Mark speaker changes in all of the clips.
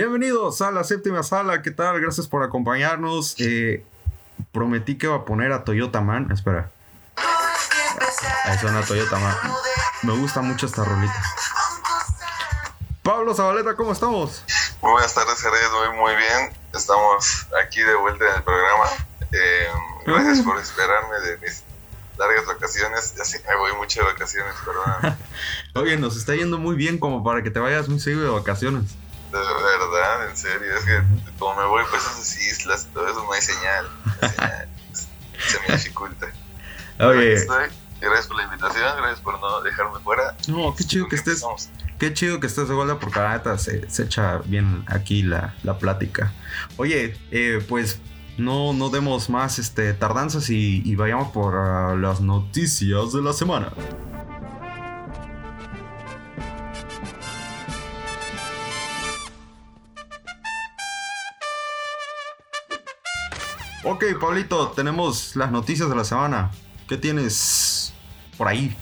Speaker 1: Bienvenidos a la séptima sala, ¿qué tal? Gracias por acompañarnos. Eh, prometí que iba a poner a Toyota Man. Espera. Ahí suena Toyota Man. Me gusta mucho esta rolita. Pablo Zabaleta, ¿cómo estamos?
Speaker 2: Muy buenas tardes, Jared. Muy, muy bien. Estamos aquí de vuelta en el programa. Eh, gracias por esperarme de mis largas vacaciones. Ya sé me voy mucho de vacaciones, perdón.
Speaker 1: Oye, nos está yendo muy bien como para que te vayas muy seguido de vacaciones.
Speaker 2: De verdad, en serio. Es que como me voy pues esas islas y todo eso, no hay señal. No hay señal. Se me dificulta.
Speaker 1: Oye.
Speaker 2: Estoy. Gracias por la invitación, gracias por no dejarme fuera.
Speaker 1: No, qué chido que estés. Qué chido que estés de vuelta porque la neta se, se echa bien aquí la, la plática. Oye, eh, pues no, no demos más este, tardanzas y, y vayamos por uh, las noticias de la semana. Ok, Pablito, tenemos las noticias de la semana. ¿Qué tienes por ahí?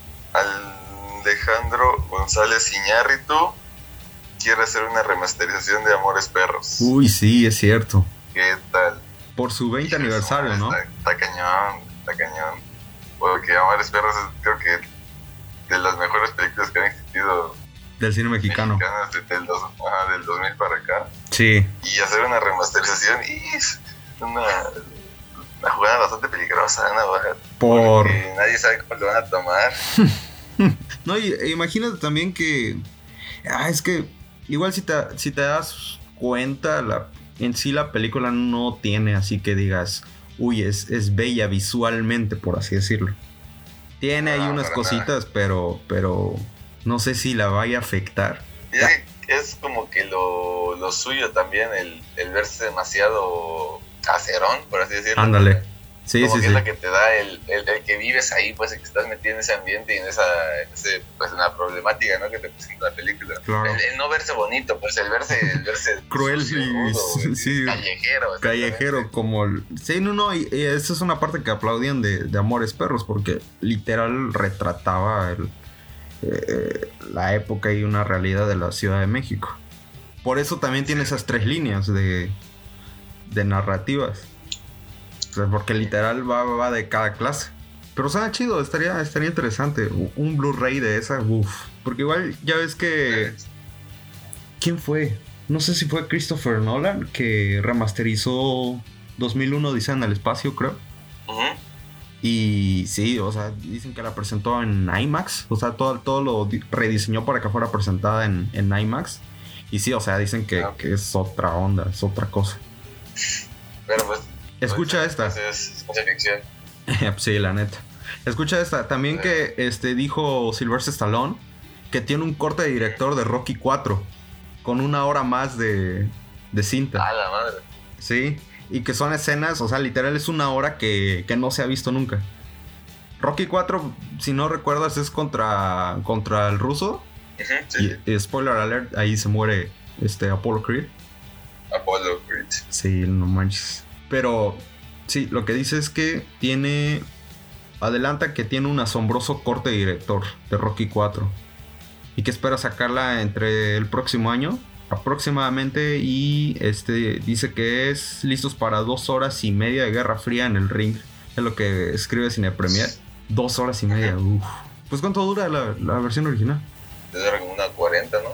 Speaker 2: Alejandro González Iñárritu quiere hacer una remasterización de Amores Perros.
Speaker 1: Uy, sí, es cierto.
Speaker 2: ¿Qué tal?
Speaker 1: Por su 20 aniversario, ¿no?
Speaker 2: Está, está cañón, está cañón. Porque Amores Perros es creo que de las mejores películas que han existido
Speaker 1: Del cine mexicano.
Speaker 2: desde el del 2000 para acá.
Speaker 1: Sí.
Speaker 2: Y hacer una remasterización y una, una jugada bastante peligrosa, ¿no?
Speaker 1: Por...
Speaker 2: Porque nadie sabe cómo lo van a tomar.
Speaker 1: No, y e imagínate también que. Ah, es que. Igual si te, si te das cuenta, la, en sí la película no tiene así que digas. Uy, es, es bella visualmente, por así decirlo. Tiene ahí
Speaker 2: No,
Speaker 1: unas
Speaker 2: para
Speaker 1: cositas, pero. Pero. No sé si la vaya a afectar.
Speaker 2: Es, es como que lo, lo suyo también, el, el verse demasiado caserón, por así decirlo.
Speaker 1: Ándale. Sí,
Speaker 2: como
Speaker 1: sí,
Speaker 2: que
Speaker 1: sí.
Speaker 2: es la que te da el, el, el que vives ahí, pues el que estás metido en ese ambiente y en esa, en ese, pues en la problemática, ¿no? Que te presenta la película.
Speaker 1: Claro.
Speaker 2: El, el no verse bonito, pues el verse, el verse
Speaker 1: Cruel y- sí.
Speaker 2: callejero.
Speaker 1: Callejero, como. el- Sí, no, no. Y, y esa es una parte que aplaudían de, de Amores Perros, porque literal retrataba eh, la época y una realidad de la Ciudad de México. Por eso también tiene esas tres líneas de, de narrativas. O sea, porque literal va, va de cada clase. Pero suena chido, estaría, estaría interesante. Un Blu-ray de esa, uff. Porque igual ya ves que. ¿Quién fue? No sé si fue Christopher Nolan que remasterizó 2001 Dice en el espacio, creo. Y sí, o sea, dicen que la presentó en IMAX. O sea, todo, todo lo di- rediseñó para que fuera presentada en, en IMAX. Y sí, o sea, dicen que,
Speaker 2: Ah,
Speaker 1: que es otra onda, es otra cosa.
Speaker 2: Pero pues.
Speaker 1: Escucha
Speaker 2: pues,
Speaker 1: esta.
Speaker 2: pues, es ficción.
Speaker 1: sí, la neta. Escucha esta. También que este, dijo Sylvester Stallone que tiene un corte de director de Rocky 4 con una hora más de, de cinta.
Speaker 2: A la madre.
Speaker 1: Sí, y que son escenas, o sea, literal es una hora que, que no se ha visto nunca. Rocky 4, si no recuerdas, es contra, contra el ruso.
Speaker 2: Ujú, sí,
Speaker 1: Y, y spoiler alert, ahí se muere este Apollo Creed.
Speaker 2: Apollo Creed.
Speaker 1: Sí, no manches. Pero sí, lo que dice es que tiene. Adelanta que tiene un asombroso corte director de Rocky 4. Y que espera sacarla entre el próximo año. Aproximadamente. Y este dice que es listos para dos horas y media de Guerra Fría en el ring. Es lo que escribe Cine Premier. Dos horas y media. Uf. Pues cuánto dura la, la versión original.
Speaker 2: Debe como una 40, ¿no?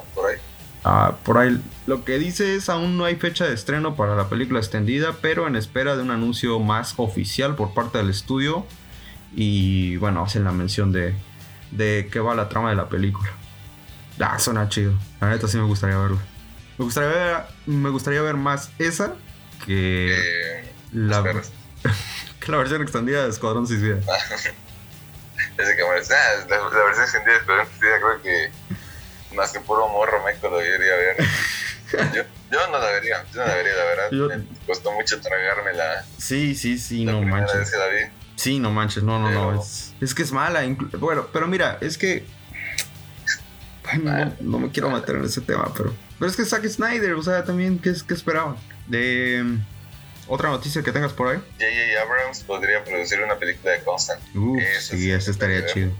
Speaker 2: Por ahí.
Speaker 1: Ah, por ahí lo que dice es aún no hay fecha de estreno para la película extendida, pero en espera de un anuncio más oficial por parte del estudio. Y bueno, hacen la mención de, de qué va la trama de la película. Ah, suena chido. La neta sí me gustaría verla. Me gustaría ver, me gustaría ver más esa que
Speaker 2: Eh,
Speaker 1: la,
Speaker 2: esperas.
Speaker 1: que la versión extendida de Escuadrón Suicida.
Speaker 2: Que ah, la, la versión extendida de Escuadrón Suicida creo que más que puro morro meco lo iría a ver. Yo, yo no la vería, yo no la vería, la verdad.
Speaker 1: Yo-
Speaker 2: Me costó mucho tragarme la,
Speaker 1: Sí, sí, sí,
Speaker 2: la
Speaker 1: no manches.
Speaker 2: vez que la vi.
Speaker 1: Sí, no manches, no, no, no. Es, es que es mala. Bueno, pero mira, es que. Ay, no, no me quiero meter en ese tema, pero. Pero es que Zack Snyder, o sea, también, ¿qué, qué esperaban? De. Otra noticia que tengas por ahí.
Speaker 2: J.J. Abrams podría producir una película de Constant.
Speaker 1: Uf,
Speaker 2: Eso
Speaker 1: sí, ese estaría chido.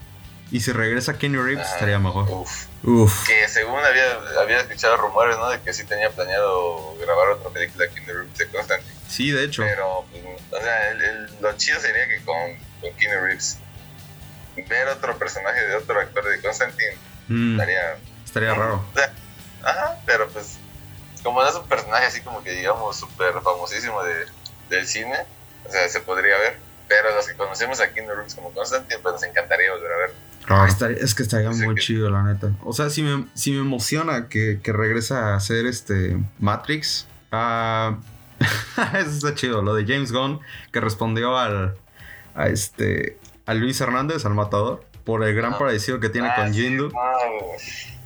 Speaker 1: Y si regresa Kenny Reeves, estaría mejor.
Speaker 2: Uf.
Speaker 1: Uf.
Speaker 2: Que según había, había escuchado rumores, ¿no? De que sí tenía planeado grabar otra película The Room de Constantine.
Speaker 1: Sí, de hecho.
Speaker 2: Pero, pues, o sea, el- el- lo chido sería que con, con Keanu Reeves ver otro personaje de otro actor de Constantine
Speaker 1: Mm,
Speaker 2: estaría.
Speaker 1: estaría raro.
Speaker 2: o sea, Ajá, pero pues, como no es un personaje así como que digamos súper famosísimo de, del cine, o sea, se podría ver. Pero los que conocemos a Keanu Reeves como Constantine, pues nos encantaría volver a ver.
Speaker 1: Ah, estaría- es que estaría
Speaker 2: Sí,
Speaker 1: muy
Speaker 2: que-
Speaker 1: chido, la neta. O sea, sí me, sí me emociona que, que regresa a hacer este Matrix. Ah, eso está chido. Lo de James Gunn, que respondió al, a este a Luis Hernández, al matador, por el gran
Speaker 2: Ah.
Speaker 1: parecido que tiene
Speaker 2: Ah,
Speaker 1: con
Speaker 2: sí,
Speaker 1: Jindu.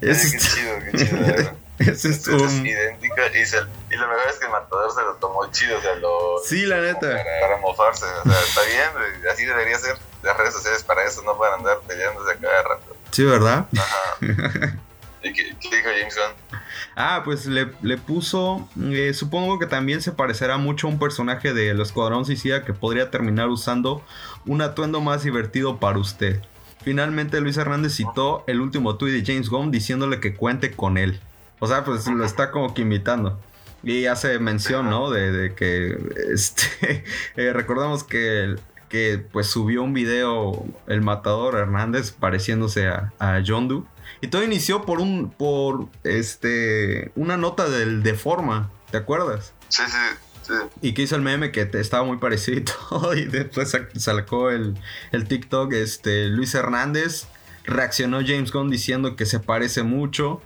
Speaker 2: qué chido, qué chido.
Speaker 1: Ese
Speaker 2: Es,
Speaker 1: es un-
Speaker 2: idéntico y, se- y lo mejor es que el matador se lo tomó chido, o sea, lo...
Speaker 1: Sí, la neta.
Speaker 2: Para, para mofarse, o sea, está bien, así debería ser. Las redes sociales para eso no a andar peleándose a cada rato.
Speaker 1: Sí, ¿verdad?
Speaker 2: Ajá. ¿Y qué, qué dijo James Gunn?
Speaker 1: Ah, pues le, le puso. eh, supongo que también se parecerá mucho a un personaje del Escuadrón Suicida que podría terminar usando un atuendo más divertido para usted. Finalmente, Luis Hernández citó el último tuit de James Gunn diciéndole que cuente con él. O sea, pues lo está como que imitando. Y hace mención, ¿no? De, de que. Este. eh, recordamos que. Que pues subió un video el matador Hernández pareciéndose a, a John Doe. Y todo inició por un. por este. una nota del de forma. ¿Te acuerdas?
Speaker 2: Sí, sí, sí.
Speaker 1: Y que hizo el meme que te estaba muy parecido y todo. Y después sac- sacó el, el TikTok. Este. Luis Hernández. Reaccionó James Gunn diciendo que se parece mucho.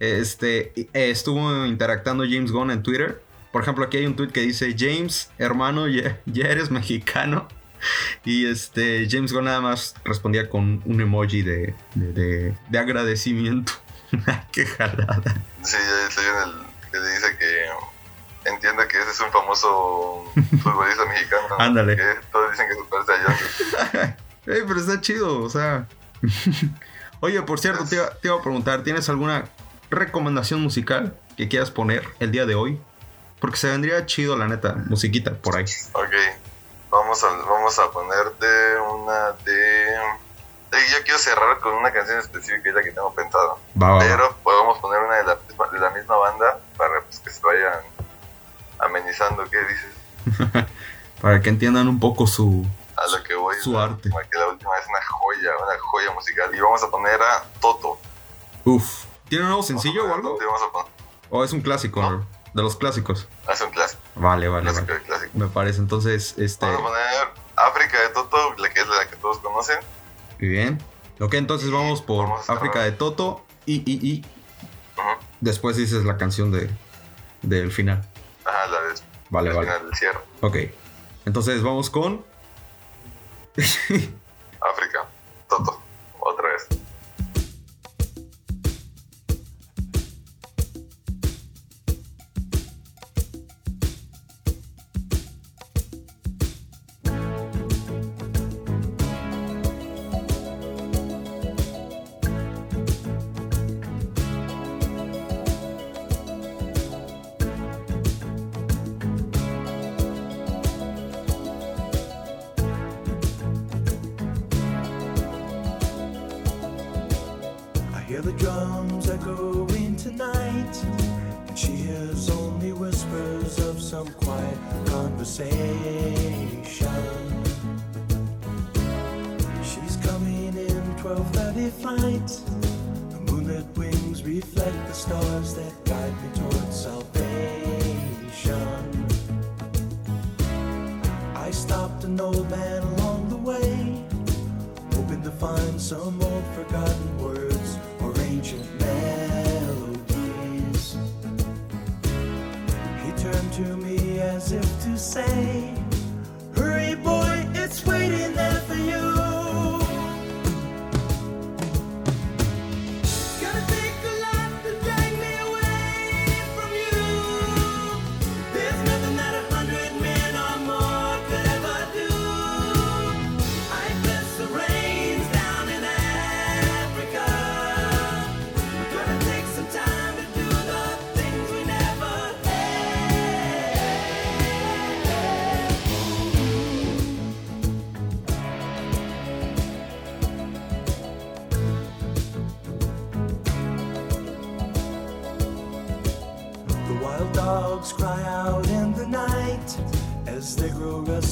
Speaker 1: Este. eh, estuvo interactuando James Gunn en Twitter. Por ejemplo, aquí hay un tweet que dice: James, hermano, ya, ya eres mexicano. Y este James Gunn nada más respondía con un emoji de, de, de- de agradecimiento. Qué jalada.
Speaker 2: Sí, estoy viendo el que le dice que entienda que ese es un famoso futbolista mexicano. ¿no?
Speaker 1: Ándale.
Speaker 2: Que todos dicen que se parece a John.
Speaker 1: Eh, pero está chido, o sea. Oye, por cierto, te iba, te iba a preguntar, ¿tienes alguna recomendación musical que quieras poner el día de hoy? Porque se vendría chido, la neta, musiquita por ahí.
Speaker 2: Ok, vamos a, vamos a ponerte una de... Eh, Yo quiero cerrar con una canción específica, es la que tengo pensado.
Speaker 1: Va.
Speaker 2: Pero podemos poner una de la, misma, de la misma banda para pues, que se vayan amenizando, ¿qué dices?
Speaker 1: Para que entiendan un poco su.
Speaker 2: A lo que voy.
Speaker 1: Su
Speaker 2: la
Speaker 1: arte.
Speaker 2: última, que la última es una joya, una joya musical. Y vamos a poner a Toto.
Speaker 1: Uf. ¿Tiene un nuevo sencillo o algo? ¿O es un clásico?
Speaker 2: No.
Speaker 1: De los clásicos.
Speaker 2: Es un clásico,
Speaker 1: Vale, vale,
Speaker 2: clásico
Speaker 1: vale.
Speaker 2: clásico.
Speaker 1: Me parece. Entonces, este.
Speaker 2: Vamos a poner África de Toto, la que es la que todos conocen.
Speaker 1: Muy bien. Ok, entonces vamos por
Speaker 2: Vamos
Speaker 1: África de Toto. Y, y, y.
Speaker 2: Ujú.
Speaker 1: Después dices la canción de del final.
Speaker 2: Ajá, la de
Speaker 1: Vale,
Speaker 2: al
Speaker 1: vale.
Speaker 2: final del cierre.
Speaker 1: Ok. Entonces vamos con.
Speaker 2: África,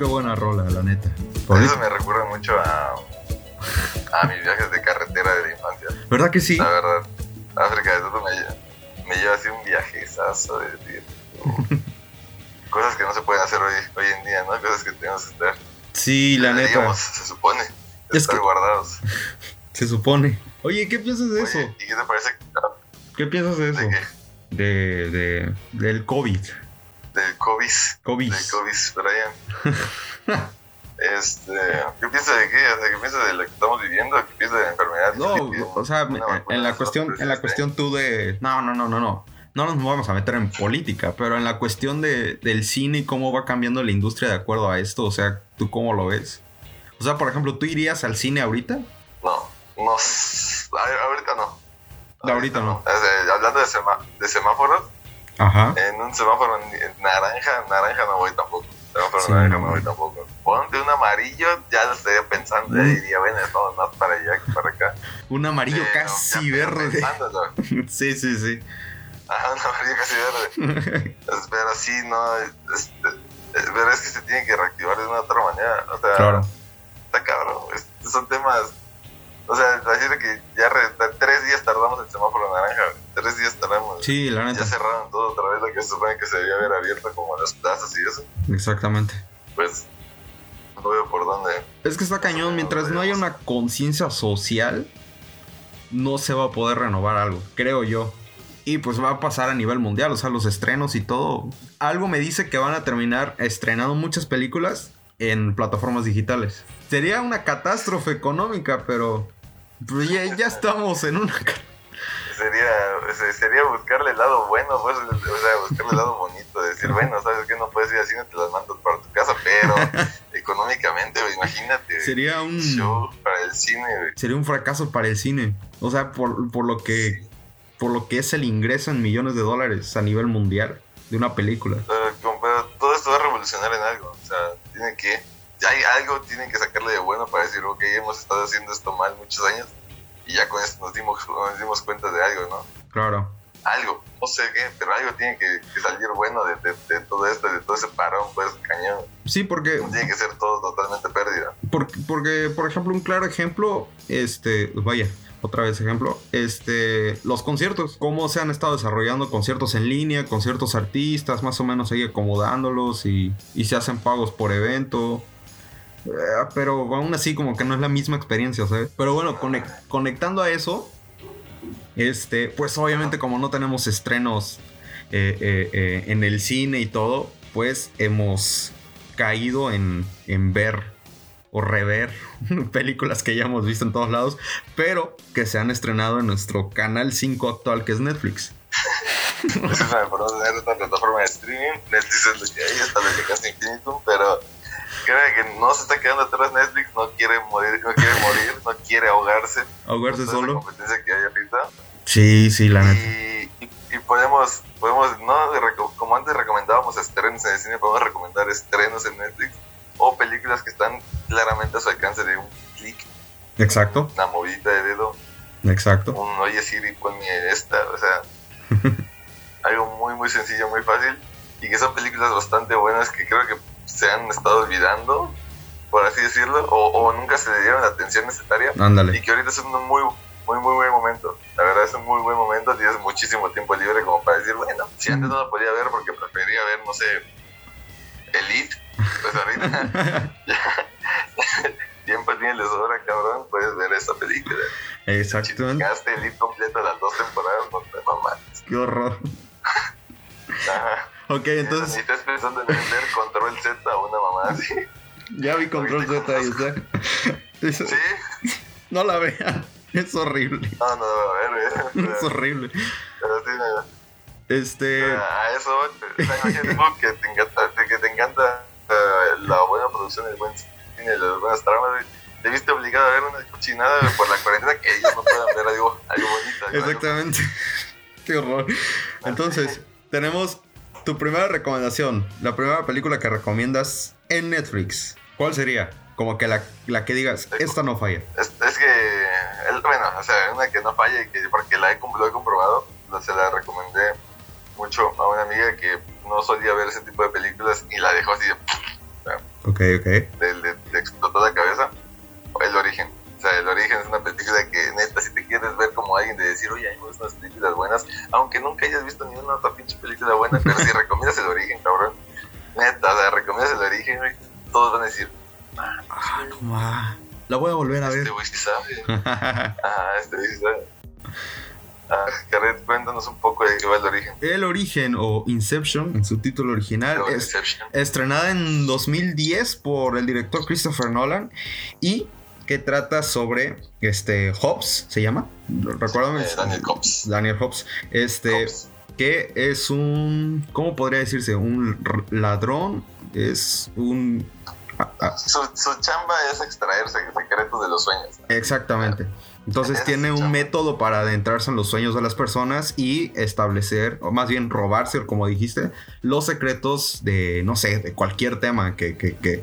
Speaker 1: Qué buena rola, la neta.
Speaker 2: Eso me recuerda mucho a, a mis viajes de carretera de la infancia.
Speaker 1: ¿Verdad que sí?
Speaker 2: La verdad, África de todo me, lle- me lleva así un viajezazo de tiempo. Cosas que no se pueden hacer hoy, hoy en día, ¿no? Cosas que tenemos que estar,
Speaker 1: Sí, la neta.
Speaker 2: digamos, se supone,
Speaker 1: Es
Speaker 2: estar
Speaker 1: que-
Speaker 2: guardados.
Speaker 1: Se supone. Oye, ¿qué piensas de eso?
Speaker 2: ¿Y qué te parece
Speaker 1: ¿Qué piensas de eso?
Speaker 2: de qué?
Speaker 1: De, de, del COVID.
Speaker 2: Del COVID?
Speaker 1: COVID.
Speaker 2: Del COVID, Brian. Este, ¿qué piensas de qué? O sea, ¿Qué piensas de lo que estamos viviendo? ¿Qué piensas de la enfermedad?
Speaker 1: No,
Speaker 2: ¿Qué piensas
Speaker 1: o sea,
Speaker 2: de
Speaker 1: en la
Speaker 2: de
Speaker 1: cuestión, en la
Speaker 2: este?
Speaker 1: cuestión tú de. No, no, no, no, no. No nos vamos a meter en política, pero en la cuestión de, del cine y cómo va cambiando la industria de acuerdo a esto, o sea, ¿tú cómo lo ves? O sea, por ejemplo, ¿tú irías al cine ahorita?
Speaker 2: No, no. Ahorita no.
Speaker 1: De ahorita no.
Speaker 2: Hablando de, sema- de semáforos,
Speaker 1: Ajá.
Speaker 2: en un semáforo en- naranja, naranja no voy tampoco. Semáforo
Speaker 1: Sí,
Speaker 2: naranja
Speaker 1: no.
Speaker 2: no voy tampoco. Ponte un amarillo, ya lo estaría pensando. Ya
Speaker 1: Mm.
Speaker 2: diría, bueno, vamos más para allá que para acá.
Speaker 1: Un amarillo casi verde. sí, sí, sí.
Speaker 2: Ajá, un amarillo casi verde. Pero sí, no. es- pero es que se tiene que reactivar de una otra manera. O sea,
Speaker 1: claro.
Speaker 2: está cabrón. son temas. O sea, decir que ya re- tres días tardamos el semáforo naranja. Tres días tardamos.
Speaker 1: Sí, la
Speaker 2: Ya
Speaker 1: neta.
Speaker 2: cerraron todo otra vez lo que se supone que se debía haber abierto como las plazas y eso.
Speaker 1: Exactamente.
Speaker 2: Pues no veo por dónde.
Speaker 1: Es que está cañón, mientras no haya una conciencia social, no se va a poder renovar algo, creo yo. Y pues va a pasar a nivel mundial, o sea, los estrenos y todo. Algo me dice que van a terminar estrenando muchas películas en plataformas digitales. Sería una catástrofe económica, pero pues ya, ya estamos en una...
Speaker 2: Sería, se- sería buscarle el lado bueno, pues, o sea, buscarle el lado bonito. Decir, bueno, ¿sabes qué? No puedes ir así, no te las mando para tu casa, pero económicamente, imagínate.
Speaker 1: Sería un...
Speaker 2: show para el cine.
Speaker 1: Sería un fracaso para el cine. O sea, por, por lo que... Por lo que es el ingreso en millones de dólares a nivel mundial de una película.
Speaker 2: Pero, pero todo esto va a revolucionar en algo. O sea, tiene que hay algo tienen que sacarle de bueno para decir, ok, hemos estado haciendo esto mal muchos años y ya con esto nos dimos, nos dimos cuenta de algo, ¿no?
Speaker 1: Claro.
Speaker 2: Algo, no sé qué, pero algo tiene que, que salir bueno de, de, de todo esto, de todo ese parón, pues cañón.
Speaker 1: Sí, porque
Speaker 2: tiene que ser todo totalmente pérdida.
Speaker 1: Porque, porque, por ejemplo, un claro ejemplo, este, vaya, otra vez ejemplo, este, los conciertos, cómo se han estado desarrollando conciertos en línea, con ciertos artistas, más o menos ahí acomodándolos y, y se hacen pagos por evento. Eh, pero aún así como que no es la misma experiencia, ¿sabes? Pero bueno, conec- conectando a eso, este, pues obviamente como no tenemos estrenos eh, eh, en el cine y todo, pues hemos caído en, en ver o rever películas que ya hemos visto en todos lados, pero que se han estrenado en nuestro canal 5 actual que es Netflix.
Speaker 2: No tener otra plataforma de streaming. Netflix es lo que hay, hasta lo que casi infinitum, pero creo que no se está quedando atrás Netflix, no quiere morir, no quiere morir, no quiere ahogarse.
Speaker 1: ¿Ahogarse solo?
Speaker 2: competencia que hay ahorita.
Speaker 1: Sí, sí, la neta.
Speaker 2: Y, y- y podemos, podemos no como antes recomendábamos estrenos en el cine, podemos recomendar estrenos en Netflix o películas que están claramente a su alcance de un clic,
Speaker 1: Exacto,
Speaker 2: una movidita de dedo,
Speaker 1: exacto.
Speaker 2: un oye Siri, ponme esta, o sea, algo muy, muy sencillo, muy fácil, y que son películas bastante buenas que creo que se han estado olvidando, por así decirlo, o, o nunca se le dieron la atención necesaria, y
Speaker 1: Ándale.
Speaker 2: que ahorita es un muy, muy, muy buen momento. La verdad es un muy buen momento, tienes muchísimo tiempo libre como para decir, bueno, si antes no lo podía ver porque prefería ver, no sé, Elite, pues ahorita tiempo tienes de sobra, cabrón, puedes ver esa película.
Speaker 1: Exactamente.
Speaker 2: Chingaste Elite completa las dos temporadas, no te mames.
Speaker 1: Qué horror.
Speaker 2: Ajá.
Speaker 1: Ok, entonces
Speaker 2: estás pensando en vender Control Z o una mamá así.
Speaker 1: ya vi Control Z ahí está. Es-
Speaker 2: ¿Sí?
Speaker 1: No la vean. Es horrible.
Speaker 2: No, no, a ver, güey.
Speaker 1: Es horrible.
Speaker 2: Pero sí, no.
Speaker 1: Este.
Speaker 2: a eso, o sea, imagínate tú que te encanta, que te encanta eh, la buena producción, el buen cine, las buenas tramas. Te viste obligado a ver una cochinada por la cuarentena que ellos no puedan ver algo, algo bonito. algo-
Speaker 1: Exactamente. Qué horror. Entonces, tenemos tu primera recomendación. La primera película que recomiendas en Netflix. ¿Cuál sería? Como que la, la que digas, esta no falla.
Speaker 2: Es, es que, el- bueno, o sea, una que no falla y que porque la he, lo he comprobado, se la recomendé mucho a una amiga que no solía ver ese tipo de películas y la dejó así de,
Speaker 1: Ok, ok.
Speaker 2: le, le- le explotó la cabeza. El origen. O sea, el origen es una película que neta, si te quieres ver como alguien de decir, oye, hay unas películas buenas, aunque nunca hayas visto ni una otra pinche película buena, pero si recomiendas el origen, cabrón, neta, o sea, recomiendas el origen, güey, todos van a decir,
Speaker 1: Ah, no ma. La voy a volver a ver.
Speaker 2: este güey sí sabe. Ah, este güey sí sabe. Ah, cuéntanos un poco de qué va el origen.
Speaker 1: El origen o Inception, en su título original,
Speaker 2: O
Speaker 1: es
Speaker 2: Inception.
Speaker 1: estrenada en 2010 por el director Christopher Nolan y que trata sobre este Hobbs, se llama, recuérdame.
Speaker 2: Eh, Daniel Cops.
Speaker 1: Daniel Hobbs, este que es un, ¿cómo podría decirse? Un ladrón, es un, ah, ah,
Speaker 2: Su, su chamba es extraerse secretos de los sueños.
Speaker 1: exactamente. Entonces tiene un método para adentrarse en los sueños de las personas y establecer, o más bien robarse, como dijiste, los secretos de, no sé, de cualquier tema que, que, que,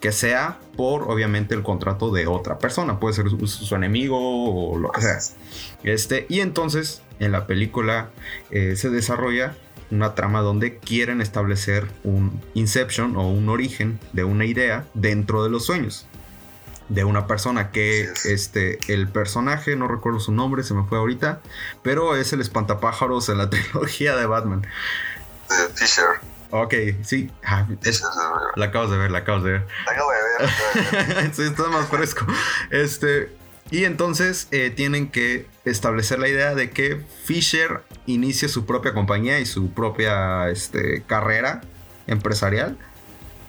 Speaker 1: que sea por, obviamente, el contrato de otra persona. Puede ser su, su enemigo o lo que sea. Este, y entonces, en la película eh, se desarrolla una trama donde quieren establecer un inception o un origen de una idea dentro de los sueños de una persona que
Speaker 2: es.
Speaker 1: este el personaje no recuerdo su nombre se me fue ahorita pero es el espantapájaros en la trilogía de Batman
Speaker 2: De Fisher.
Speaker 1: ok sí ah, es- la acabas de ver la acabas de ver
Speaker 2: Acabo de ver. acabo de ver.
Speaker 1: sí, está más fresco. Este, y entonces eh, tienen que establecer la idea de que Fisher inicie su propia compañía y su propia este, carrera empresarial.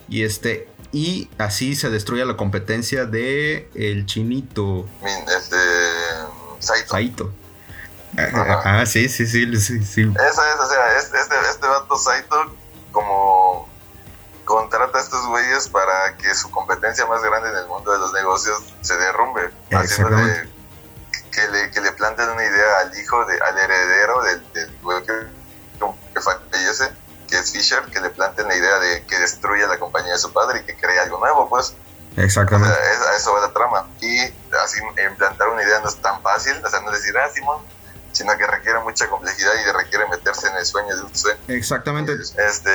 Speaker 1: Y este. Y así se destruye la competencia de el chinito
Speaker 2: Min- Este. Saito.
Speaker 1: Saito.
Speaker 2: Ajá.
Speaker 1: Ah, sí, sí, sí, sí, sí.
Speaker 2: Eso es, o sea, este, este, este vato Saito, como contrata a estos güeyes para que su competencia más grande en el mundo de los negocios se derrumbe. Haciéndole que le, que le planten una idea al hijo, de, al heredero del, del güey que, que fallece, que es Fisher, que le planten la idea de que destruya la compañía de su padre y que cree algo nuevo, pues. O
Speaker 1: Exactamente.
Speaker 2: sea, es- a eso va la trama. Y así implantar una idea no es tan fácil, o sea, no es decir, ah, Simón, sino que requiere mucha complejidad y requiere meterse en el sueño de un sueño.
Speaker 1: Exactamente.
Speaker 2: Este,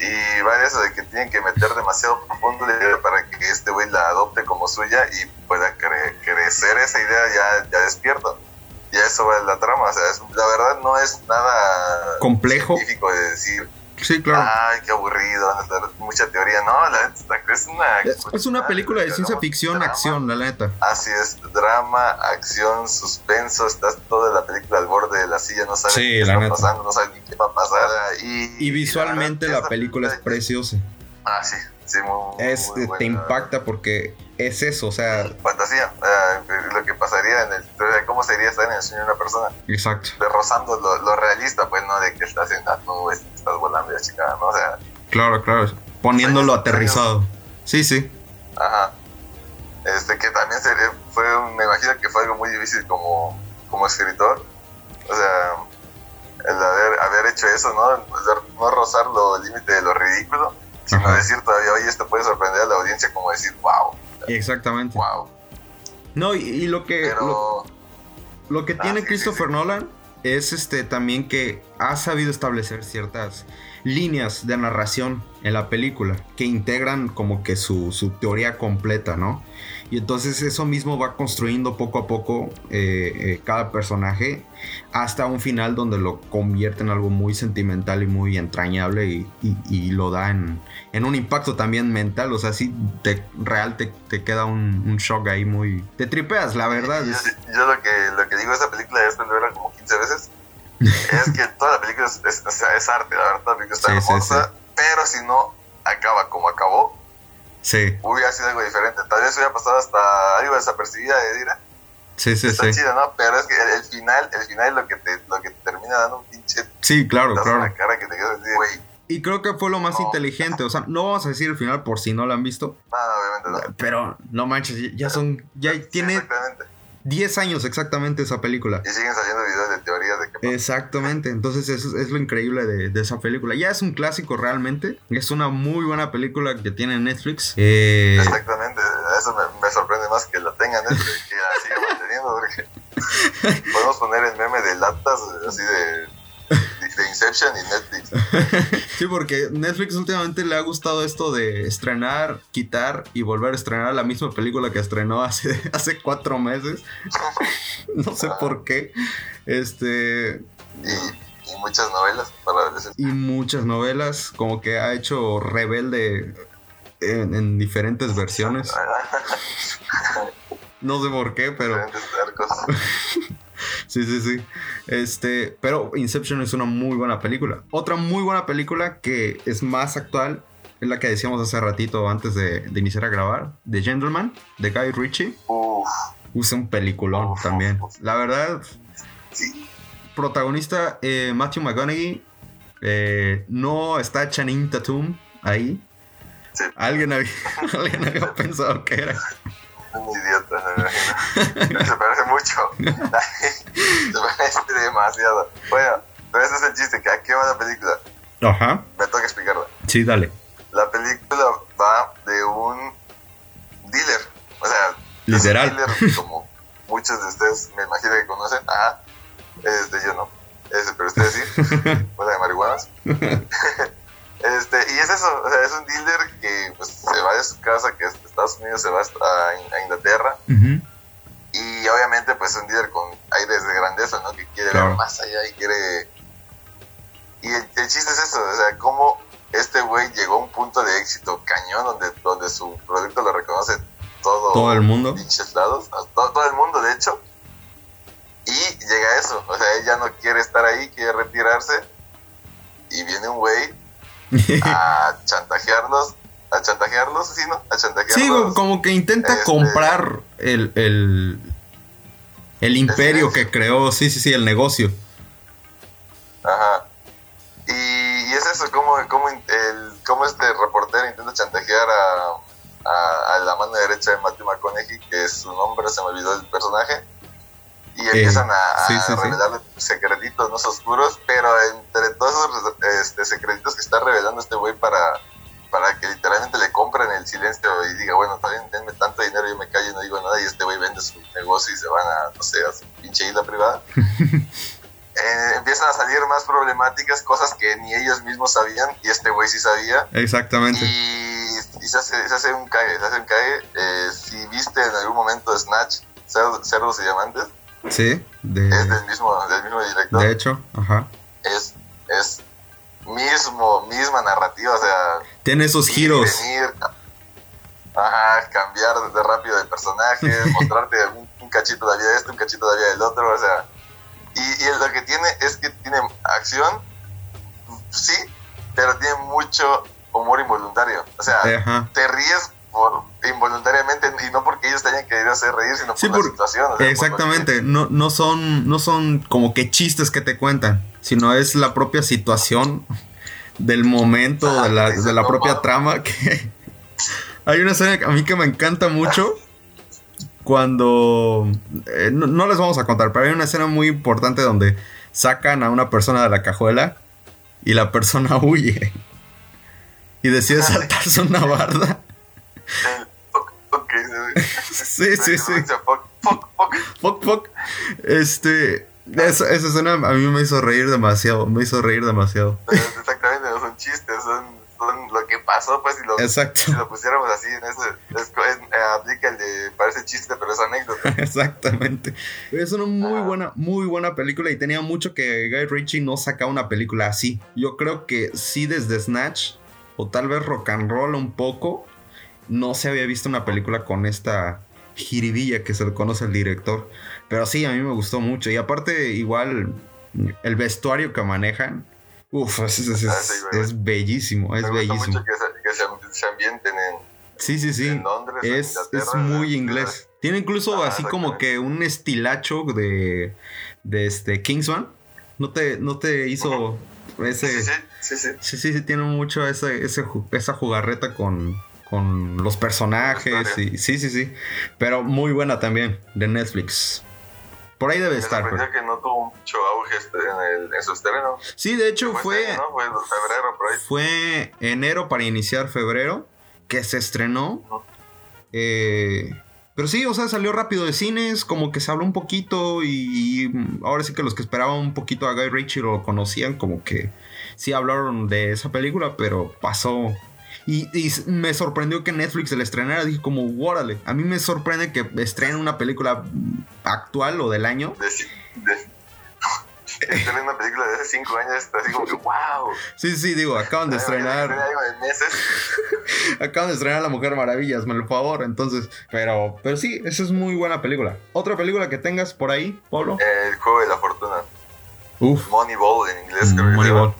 Speaker 2: y va eso de que tienen que meter demasiado profundo la idea para que este güey la adopte como suya y pueda cre- crecer esa idea ya, ya despierto. Y a eso va la trama. O sea, es- la verdad no es nada
Speaker 1: Complejo.
Speaker 2: de decir,
Speaker 1: Sí, claro.
Speaker 2: ay, qué aburrido, mucha teoría. No, la neta es una.
Speaker 1: Es es una película de ciencia ficción,
Speaker 2: Drama.
Speaker 1: acción, la neta.
Speaker 2: Así es, drama, acción, suspenso, estás toda la película al borde de la silla, no sabes
Speaker 1: Sí,
Speaker 2: qué
Speaker 1: la
Speaker 2: está
Speaker 1: neta.
Speaker 2: pasando, no sabes ni qué va a pasar. Y,
Speaker 1: Y visualmente
Speaker 2: verdad,
Speaker 1: la película es preciosa.
Speaker 2: Ah, sí, sí, muy,
Speaker 1: Es,
Speaker 2: muy
Speaker 1: te
Speaker 2: buena.
Speaker 1: impacta porque es eso, o sea,
Speaker 2: Fantasía, eh, lo que pasaría en el. ¿Cómo sería estar en el sueño de una persona?
Speaker 1: exacto.
Speaker 2: De rozando lo, lo realista, pues no de que estás en las nubes, estás volando y la chingada, ¿no? O sea,
Speaker 1: Claro, claro. Poniéndolo aterrizado. Sí, sí.
Speaker 2: Ajá. Este que también sería, fue, me imagino que fue algo muy difícil como, como escritor. O sea, el haber, haber hecho eso, ¿no? No rozar lo límite de lo ridículo, sino
Speaker 1: Ajá.
Speaker 2: decir todavía, oye, esto puede sorprender a la audiencia, como decir, wow,
Speaker 1: Exactamente.
Speaker 2: wow.
Speaker 1: No, y, y lo que lo,
Speaker 2: Pero,
Speaker 1: lo que
Speaker 2: Ah,
Speaker 1: tiene
Speaker 2: sí,
Speaker 1: Christopher
Speaker 2: sí, sí.
Speaker 1: Nolan es este también que ha sabido establecer ciertas líneas de narración en la película que integran como que su, su teoría completa, ¿no? Y entonces eso mismo va construyendo poco a poco eh, eh, cada personaje hasta un final donde lo convierte en algo muy sentimental y muy entrañable y, y- lo da en, en un impacto también mental, o sea, sí, te, real te, te queda un, un shock ahí muy... Te tripeas, la verdad.
Speaker 2: yo, lo que lo que digo película, después de verla como 15 veces, es que toda la película es, es- es arte, la verdad, la película está
Speaker 1: Sí, sí,
Speaker 2: hermosa, pero si no acaba como acabó,
Speaker 1: Sí,
Speaker 2: hubiera sido algo diferente. Tal vez hubiera pasado hasta algo desapercibida de Dira.
Speaker 1: sí, sí,
Speaker 2: Está
Speaker 1: sí.
Speaker 2: chido, ¿no? Pero es que el, el final, el final es lo que te, lo que te termina dando un pinche
Speaker 1: Sí, claro, claro.
Speaker 2: la cara que te quedas güey.
Speaker 1: Y creo que fue lo más
Speaker 2: No.
Speaker 1: inteligente. O sea, no vamos a decir el final por si no lo han visto.
Speaker 2: No, obviamente no.
Speaker 1: Pero no manches, ya- son. Ya
Speaker 2: Sí,
Speaker 1: tiene. 10 años exactamente esa película.
Speaker 2: Y siguen saliendo videos de teorías de que.
Speaker 1: Exactamente, entonces eso es lo increíble de, de esa película. Ya es un clásico realmente. Es una muy buena película que tiene Netflix. Eh,
Speaker 2: Exactamente, eso me, me sorprende más que la tengan Netflix, que la siga manteniendo, porque podemos poner el meme de latas así de, de Inception y Netflix.
Speaker 1: sí, porque Netflix últimamente le ha gustado esto de estrenar, quitar y volver a estrenar la misma película que estrenó hace, hace cuatro meses. no sé por qué. Este.
Speaker 2: Y, y muchas novelas para adolescentes.
Speaker 1: y muchas novelas, como que ha hecho Rebelde en, en diferentes versiones. No sé por qué, pero
Speaker 2: Diferentes arcos.
Speaker 1: sí, sí, sí. Este, pero Inception es una muy buena película. Otra muy buena película que es más actual es la que decíamos hace ratito antes de, de iniciar a grabar, The Gentleman, de Guy Ritchie.
Speaker 2: Uf,
Speaker 1: Usa un peliculón
Speaker 2: Uf,
Speaker 1: también.
Speaker 2: uf.
Speaker 1: La verdad,
Speaker 2: sí.
Speaker 1: protagonista eh, Matthew McConaughey. eh, no está Channing Tatum ahí.
Speaker 2: Sí.
Speaker 1: Alguien había, alguien había pensado que era.
Speaker 2: Un idiota, me imagino. Se parece mucho. Se parece demasiado. Bueno, pero ese es el chiste, que ¿a qué va la película?
Speaker 1: Ajá.
Speaker 2: Me toca explicarla.
Speaker 1: Sí, dale.
Speaker 2: La película va de un dealer. O sea,
Speaker 1: Literal.
Speaker 2: es un dealer como muchos de ustedes me imagino que conocen. Ajá. Este, yo no. Este, pero ustedes sí. Hola de marihuanas. este, y es eso. O sea, es un dealer que pues, se va de su casa, que es de Estados Unidos, se va a, a Inglaterra.
Speaker 1: Ujú.
Speaker 2: Y obviamente, pues, un líder con aires de grandeza, ¿no? Que quiere
Speaker 1: Claro.
Speaker 2: ver más allá y quiere. Y el, el chiste es eso, o sea, cómo este güey llegó a un punto de éxito cañón donde, donde su producto lo reconoce todo,
Speaker 1: Todo el mundo.
Speaker 2: pinches lados, todo, todo el mundo, de hecho. Y llega a eso, o sea, él ya no quiere estar ahí, quiere retirarse. Y viene un güey a chantajearlos, a chantajearlos, ¿sí, no? A chantajearlos.
Speaker 1: Sí, como- como que intenta
Speaker 2: Este-
Speaker 1: comprar el, el, el imperio que creó, sí, sí, sí, el negocio.
Speaker 2: Ajá. Y, y es eso, como, como, el, como este reportero intenta chantajear a, a, a la mano derecha de Matthew McConaughey, que es su nombre, se me olvidó el personaje. Y empiezan a, a
Speaker 1: Eh, sí, sí, sí.
Speaker 2: revelarle secretitos no oscuros, pero entre todos esos este, secretitos que está revelando este güey para, para que literalmente le compren el silencio y diga, bueno, está bien, denme tanto dinero, yo me callo y no digo nada, y este güey vende su negocio y se van a, no sé, a su pinche isla privada. Eh, empiezan a salir más problemáticas, cosas que ni ellos mismos sabían, y este güey sí sabía.
Speaker 1: Exactamente.
Speaker 2: Y, y se, hace, se hace un cague, se hace un cague. Eh, si viste en algún momento Snatch, Cer- Cerdos y Diamantes,
Speaker 1: Sí,
Speaker 2: es
Speaker 1: de,
Speaker 2: del mismo, del mismo director.
Speaker 1: de hecho, ajá.
Speaker 2: Es, es mismo, misma narrativa, o sea,
Speaker 1: Tiene esos
Speaker 2: ir
Speaker 1: giros.
Speaker 2: venir, ajá, cambiar de rápido de personaje, mostrarte un, un cachito de la vida de este, un cachito de la vida del otro, o sea, y, y lo que tiene es que tiene acción, sí, pero tiene mucho humor involuntario, o sea,
Speaker 1: Ajá.
Speaker 2: te ríes por involuntariamente y no porque querido hacer reír, sino
Speaker 1: Sí,
Speaker 2: por,
Speaker 1: por-
Speaker 2: la situación. o sea, por lo que-
Speaker 1: Exactamente, no, no son, no son como que chistes que te cuentan, sino es la propia situación del momento, de la, de la propia trama que hay una escena que a mí que me encanta mucho cuando eh, no, no les vamos a contar, pero hay una escena muy importante donde sacan a una persona de la cajuela y la persona huye y decide saltarse una barda.
Speaker 2: Ok, ok,
Speaker 1: Sí, sí, sí.
Speaker 2: Fuck, fuck, fuck.
Speaker 1: Fuck, fuck. Este. Esa, esa escena a mí me hizo reír demasiado. Me hizo reír demasiado.
Speaker 2: Exactamente, no son chistes, son, son lo que pasó, pues, si lo,
Speaker 1: Exacto.
Speaker 2: si lo pusiéramos así en ese, es, es- eh, aplica el de, parece chiste, pero es anécdota.
Speaker 1: Exactamente. Es una muy buena, muy buena película y tenía mucho que Guy Ritchie no sacaba una película así. Yo creo que sí desde Snatch o tal vez Rock and Roll un poco no se había visto una película con esta jiribilla que se le conoce al director. Pero sí, a mí me gustó mucho y aparte igual el vestuario que manejan. Uf, es, es- es-
Speaker 2: sí, güey.
Speaker 1: es bellísimo, es
Speaker 2: Me gusta
Speaker 1: bellísimo.
Speaker 2: mucho que se, que se, se ambienten en,
Speaker 1: Sí, sí, sí.
Speaker 2: en Londres,
Speaker 1: Es, es muy inglés. Tiene incluso
Speaker 2: Ah,
Speaker 1: así como que un estilacho de, de este Kingsman. ¿No te, no te hizo ese...
Speaker 2: sí, sí, sí, sí.
Speaker 1: Sí, sí, sí, tiene mucho ese, esa jugarreta con, con los personajes. Y, sí, sí, sí. Pero muy buena también, de Netflix. Por ahí debe
Speaker 2: Me
Speaker 1: estar. pero-
Speaker 2: que no tuvo mucho auge este, en, el, en su estreno.
Speaker 1: Sí, de hecho
Speaker 2: Fue
Speaker 1: fue,
Speaker 2: este año, ¿no? Fue en febrero, por ahí.
Speaker 1: fue enero para iniciar febrero que se estrenó. Eh, pero sí, o sea, salió rápido de cines, como que se habló un poquito y, y ahora sí que los que esperaban un poquito a Guy Ritchie lo conocían, como que sí hablaron de esa película, pero pasó. Y, y me sorprendió que Netflix se la estrenara, dije como, órale, a mí me sorprende que estrenen una película actual o del año.
Speaker 2: De, una película de hace 5 años, está así como que, wow.
Speaker 1: Sí, sí, digo, acaban de estrenar... Acaban de estrenar La Mujer Maravillas, me lo favor. Entonces, pero, pero sí, esa es muy buena película. Otra película que tengas por ahí, Pablo.
Speaker 2: El juego de la fortuna.
Speaker 1: Uf,
Speaker 2: Moneyball en inglés, creo se
Speaker 1: Moneyball.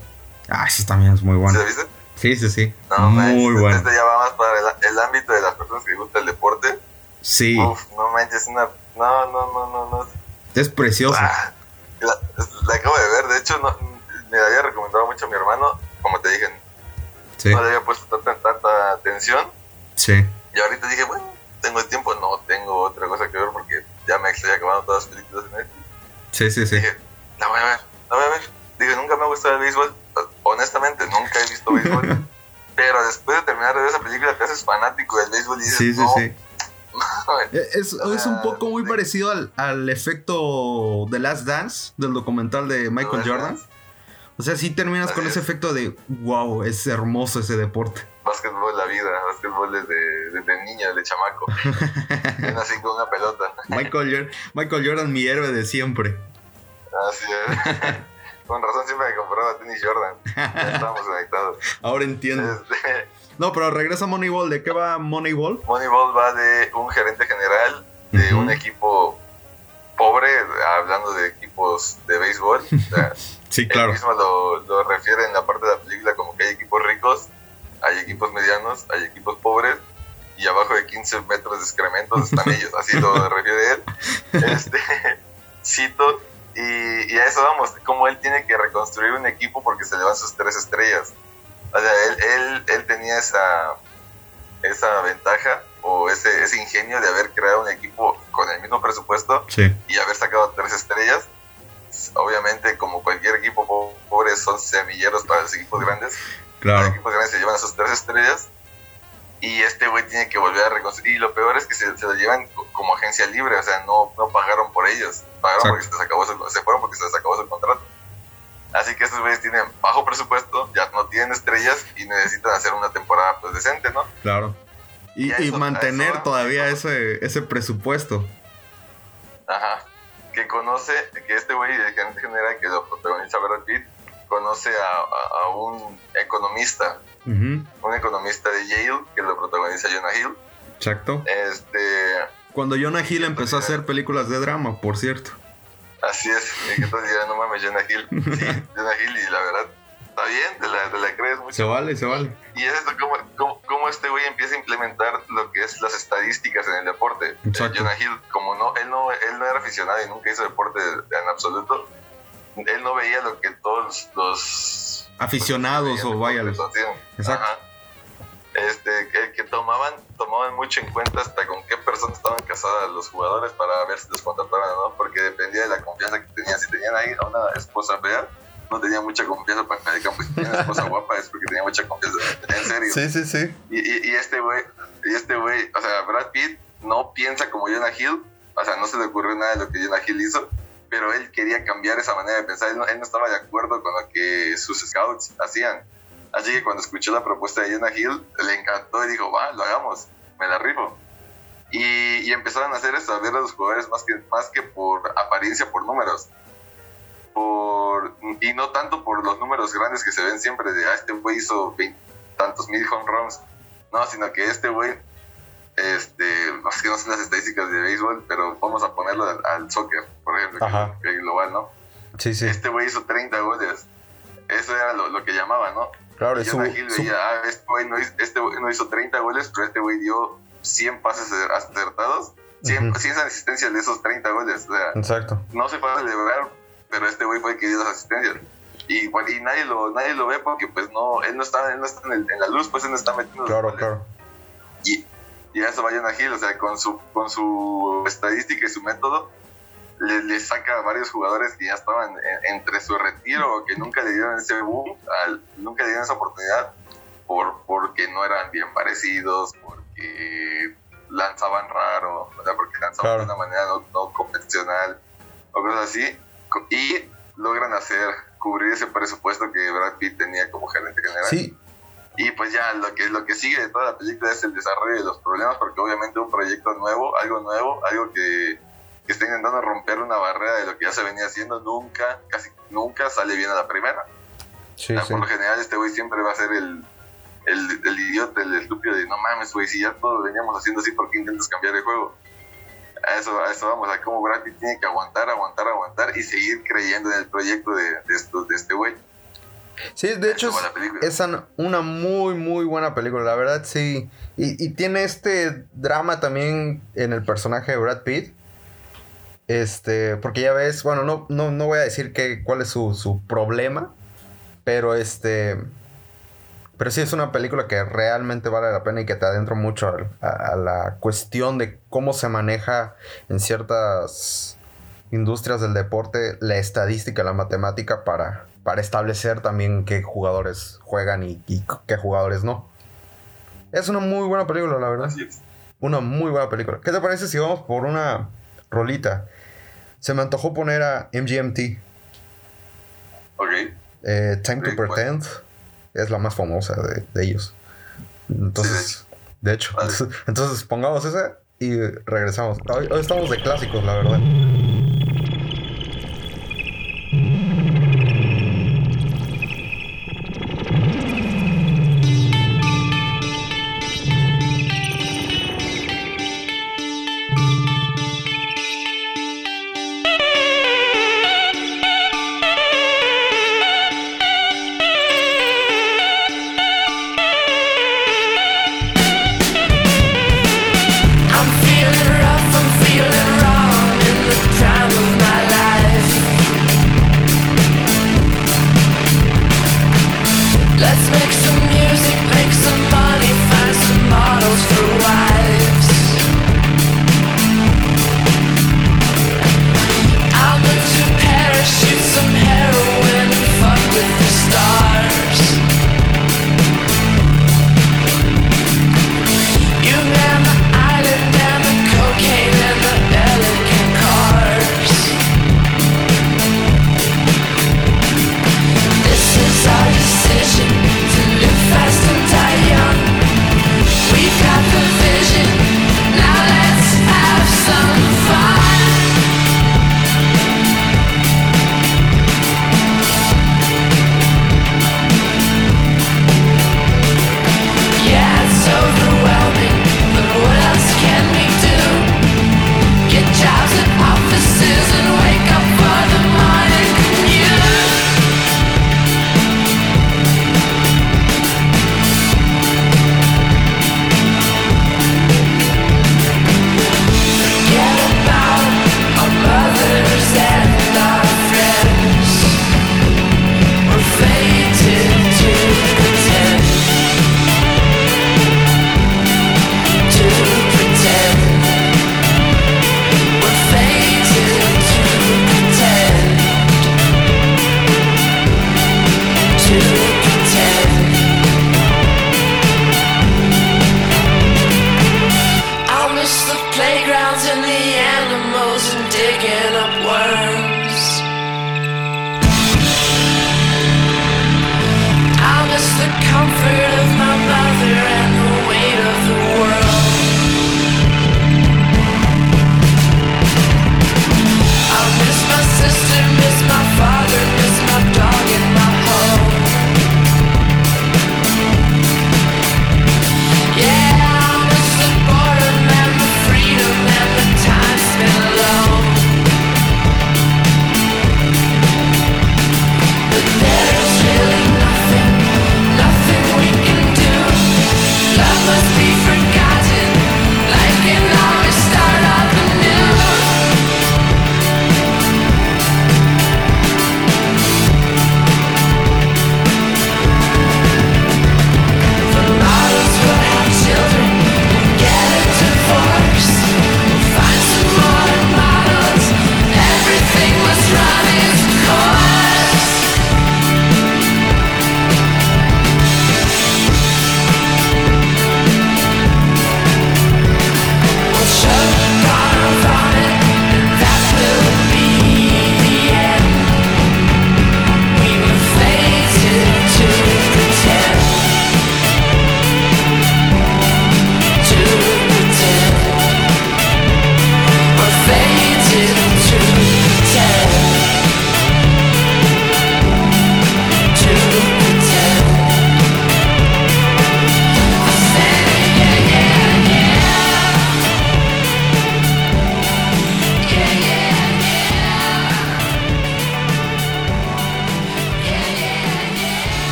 Speaker 1: Ah, sí, también es muy
Speaker 2: ¿Sí
Speaker 1: bueno.
Speaker 2: lo viste?
Speaker 1: Sí, sí, sí.
Speaker 2: No,
Speaker 1: muy bueno.
Speaker 2: Este ya va más para el, el ámbito de las personas que les gusta el deporte.
Speaker 1: Sí,
Speaker 2: Uf, no manches, una. No, no, no, no, no.
Speaker 1: es precioso.
Speaker 2: Ah, la, la acabo de ver, de hecho, no, me la había recomendado mucho a mi hermano. Como te dije,
Speaker 1: Sí,
Speaker 2: no le había puesto tanta, tanta atención.
Speaker 1: sí.
Speaker 2: Y ahorita dije, bueno, tengo el tiempo. No tengo otra cosa que ver porque ya me estoy acabando todas las películas en Netflix.
Speaker 1: Sí, sí, sí.
Speaker 2: Dije, la voy a ver, la voy a ver. Dije, nunca me ha gustado el béisbol. Honestamente, nunca he visto béisbol. Pero después de terminar de ver esa película, te haces fanático del béisbol y dices,
Speaker 1: Sí, sí,
Speaker 2: no,
Speaker 1: sí. Eh, Es, es un poco muy parecido al, al efecto de Last Dance del documental de Michael Jordan.
Speaker 2: Dance.
Speaker 1: O sea, sí terminas con
Speaker 2: Así
Speaker 1: ese
Speaker 2: es.
Speaker 1: efecto de wow, es hermoso ese deporte.
Speaker 2: Básquetbol la vida, básquetbol desde, desde niño, desde chamaco. Nací con una pelota.
Speaker 1: Michael, Jor- Michael Jordan, mi héroe de siempre.
Speaker 2: Así es. Con razón siempre me compraba tenis Jordan. Ya estábamos conectados.
Speaker 1: Ahora entiendo.
Speaker 2: Este,
Speaker 1: No, pero regresa a Moneyball. ¿De qué va Moneyball?
Speaker 2: Moneyball va de un gerente general de un equipo pobre, hablando de equipos de béisbol. O sea,
Speaker 1: Sí,
Speaker 2: Él
Speaker 1: claro.
Speaker 2: mismo lo, lo refiere en la parte de la película como que hay equipos ricos, hay equipos medianos, hay equipos pobres y abajo de 15 metros de excrementos están ellos, así lo refiere él. Este, cito, y, y a eso vamos, como él tiene que reconstruir un equipo porque se le van sus tres estrellas. O sea, él, él, él tenía esa, esa ventaja o ese, ese ingenio de haber creado un equipo con el mismo presupuesto
Speaker 1: Sí,
Speaker 2: y haber sacado tres estrellas. Obviamente, como cualquier equipo po- pobre, son semilleros para los equipos grandes. Los
Speaker 1: claro.
Speaker 2: equipos grandes se llevan a sus tres estrellas. Y este güey tiene que volver a reconstruir. Y lo peor es que se, se lo llevan co- como agencia libre, o sea, no, no pagaron por ellos, pagaron porque se, les acabó su- se fueron porque se les acabó su contrato. Así que estos güeyes tienen bajo presupuesto, ya no tienen estrellas y necesitan hacer una temporada pues decente, ¿no?
Speaker 1: Claro. Y, mantener
Speaker 2: eso-
Speaker 1: todavía ese, ese presupuesto.
Speaker 2: Ajá. Que conoce, que este güey, el gerente general que lo protagoniza Brad Pitt, conoce a, a- a un economista, Un economista de Yale que lo protagoniza Jonah Hill.
Speaker 1: Exacto.
Speaker 2: Este,
Speaker 1: Cuando Jonah Hill empezó a hacer películas de drama, por cierto.
Speaker 2: así es, y que dirán, no mames, Jonah Hill. Sí, Jonah Hill, y la verdad, está bien, te la, te la crees mucho.
Speaker 1: Se vale, se vale.
Speaker 2: Y es esto, cómo, cómo, cómo este güey empieza a implementar lo que es las estadísticas en el deporte.
Speaker 1: Exacto.
Speaker 2: Eh, Jonah Hill, como no él, no, él no era aficionado y nunca hizo deporte en absoluto, él no veía lo que todos los
Speaker 1: Aficionados o vaya. Exacto.
Speaker 2: Ajá. Este, que, que tomaban, tomaban mucho en cuenta hasta con qué personas estaban casadas los jugadores para ver si los contrataban o no, porque dependía de la confianza que tenían. Si tenían ahí a una esposa fea, no tenía mucha confianza para el campo. Si tenían una esposa guapa es porque tenía mucha confianza. En serio.
Speaker 1: sí, sí.
Speaker 2: Y, y, y este güey, y este güey, o sea, Brad Pitt no piensa como Jonah Hill, o sea, no se le ocurrió nada de lo que Jonah Hill hizo, pero él quería cambiar esa manera de pensar, él no, estaba de acuerdo con lo que sus scouts hacían. Así que cuando escuchó la propuesta de Jonah Hill, le encantó y dijo, va, lo hagamos, me la rifo. Y, empezaron a hacer eso, a ver a los jugadores más que, más que por apariencia, por números. Por, y no tanto por los números grandes que se ven siempre de, ah, este güey hizo 20 tantos mil home runs. No, sino que este güey, este, no sé que no son las estadísticas de béisbol, pero vamos a ponerlo al, al soccer, por ejemplo,
Speaker 3: Ajá.
Speaker 2: que es global, ¿no?
Speaker 3: Sí, sí.
Speaker 2: Este güey hizo 30 goles. Eso era lo, lo que llamaban, ¿no?
Speaker 3: Claro,
Speaker 2: Y
Speaker 3: su,
Speaker 2: Hill
Speaker 3: su-
Speaker 2: veía, ah, este güey no, hizo- este no hizo 30 goles, pero este güey dio 100 pases acertados, 100,
Speaker 3: Ujú.
Speaker 2: 100 asistencias de esos 30 goles. O sea,
Speaker 3: Exacto.
Speaker 2: no se puede celebrar, pero este güey fue el que dio las asistencias. Y, y nadie, lo, nadie lo ve porque pues no, él no está, él no está en, el- en la luz, pues él no está metiendo los
Speaker 3: Claro,
Speaker 2: goles.
Speaker 3: claro.
Speaker 2: Y, y a eso va Jonah Hill, o sea, con su, con su estadística y su método, le, le saca a varios jugadores que ya estaban en- entre su retiro o que nunca le dieron ese boom, al- nunca le dieron esa oportunidad, por, porque no eran bien parecidos, porque lanzaban raro, o sea, porque lanzaban
Speaker 3: Claro.
Speaker 2: de una manera no, no convencional, o cosas así, y logran hacer, cubrir ese presupuesto que Brad Pitt tenía como gerente general.
Speaker 3: Sí,
Speaker 2: Y pues ya lo que, lo que sigue de toda la película es el desarrollo de los problemas, porque obviamente un proyecto nuevo, algo nuevo, algo que, que está intentando romper una barrera de lo que ya se venía haciendo, nunca, casi nunca sale bien a la primera.
Speaker 3: sí,
Speaker 2: O sea,
Speaker 3: sí.
Speaker 2: Por lo general este güey siempre va a ser el, el, el idiota, el estúpido de no mames, güey, si ya todo veníamos haciendo así, ¿por qué intentas cambiar el juego? A eso, a eso vamos, a cómo Brad Pitt tiene que aguantar, aguantar, aguantar y seguir creyendo en el proyecto de, de, esto- de este güey.
Speaker 3: Sí, de hecho es, una muy, muy buena película, la verdad sí. Y, y tiene este drama también en el personaje de Brad Pitt. Este, porque ya ves, bueno, no, no, no voy a decir que, cuál es su, su problema, pero este... Pero sí es una película que realmente vale la pena y que te adentra mucho a, a la cuestión de cómo se maneja en ciertas industrias del deporte la estadística, la matemática para, para establecer también qué jugadores juegan y, y qué jugadores no. Es una muy buena película, la verdad.
Speaker 2: Así es.
Speaker 3: Una muy buena película. ¿Qué te parece si vamos por una rolita? Se me antojó poner a MGMT.
Speaker 2: Ok.
Speaker 3: Eh, Time to
Speaker 2: ¿cuál?
Speaker 3: Pretend. Es la más famosa de, de ellos. Entonces, de hecho.
Speaker 2: Vale.
Speaker 3: Entonces, entonces pongamos esa y regresamos. Hoy, hoy estamos de clásicos, la verdad.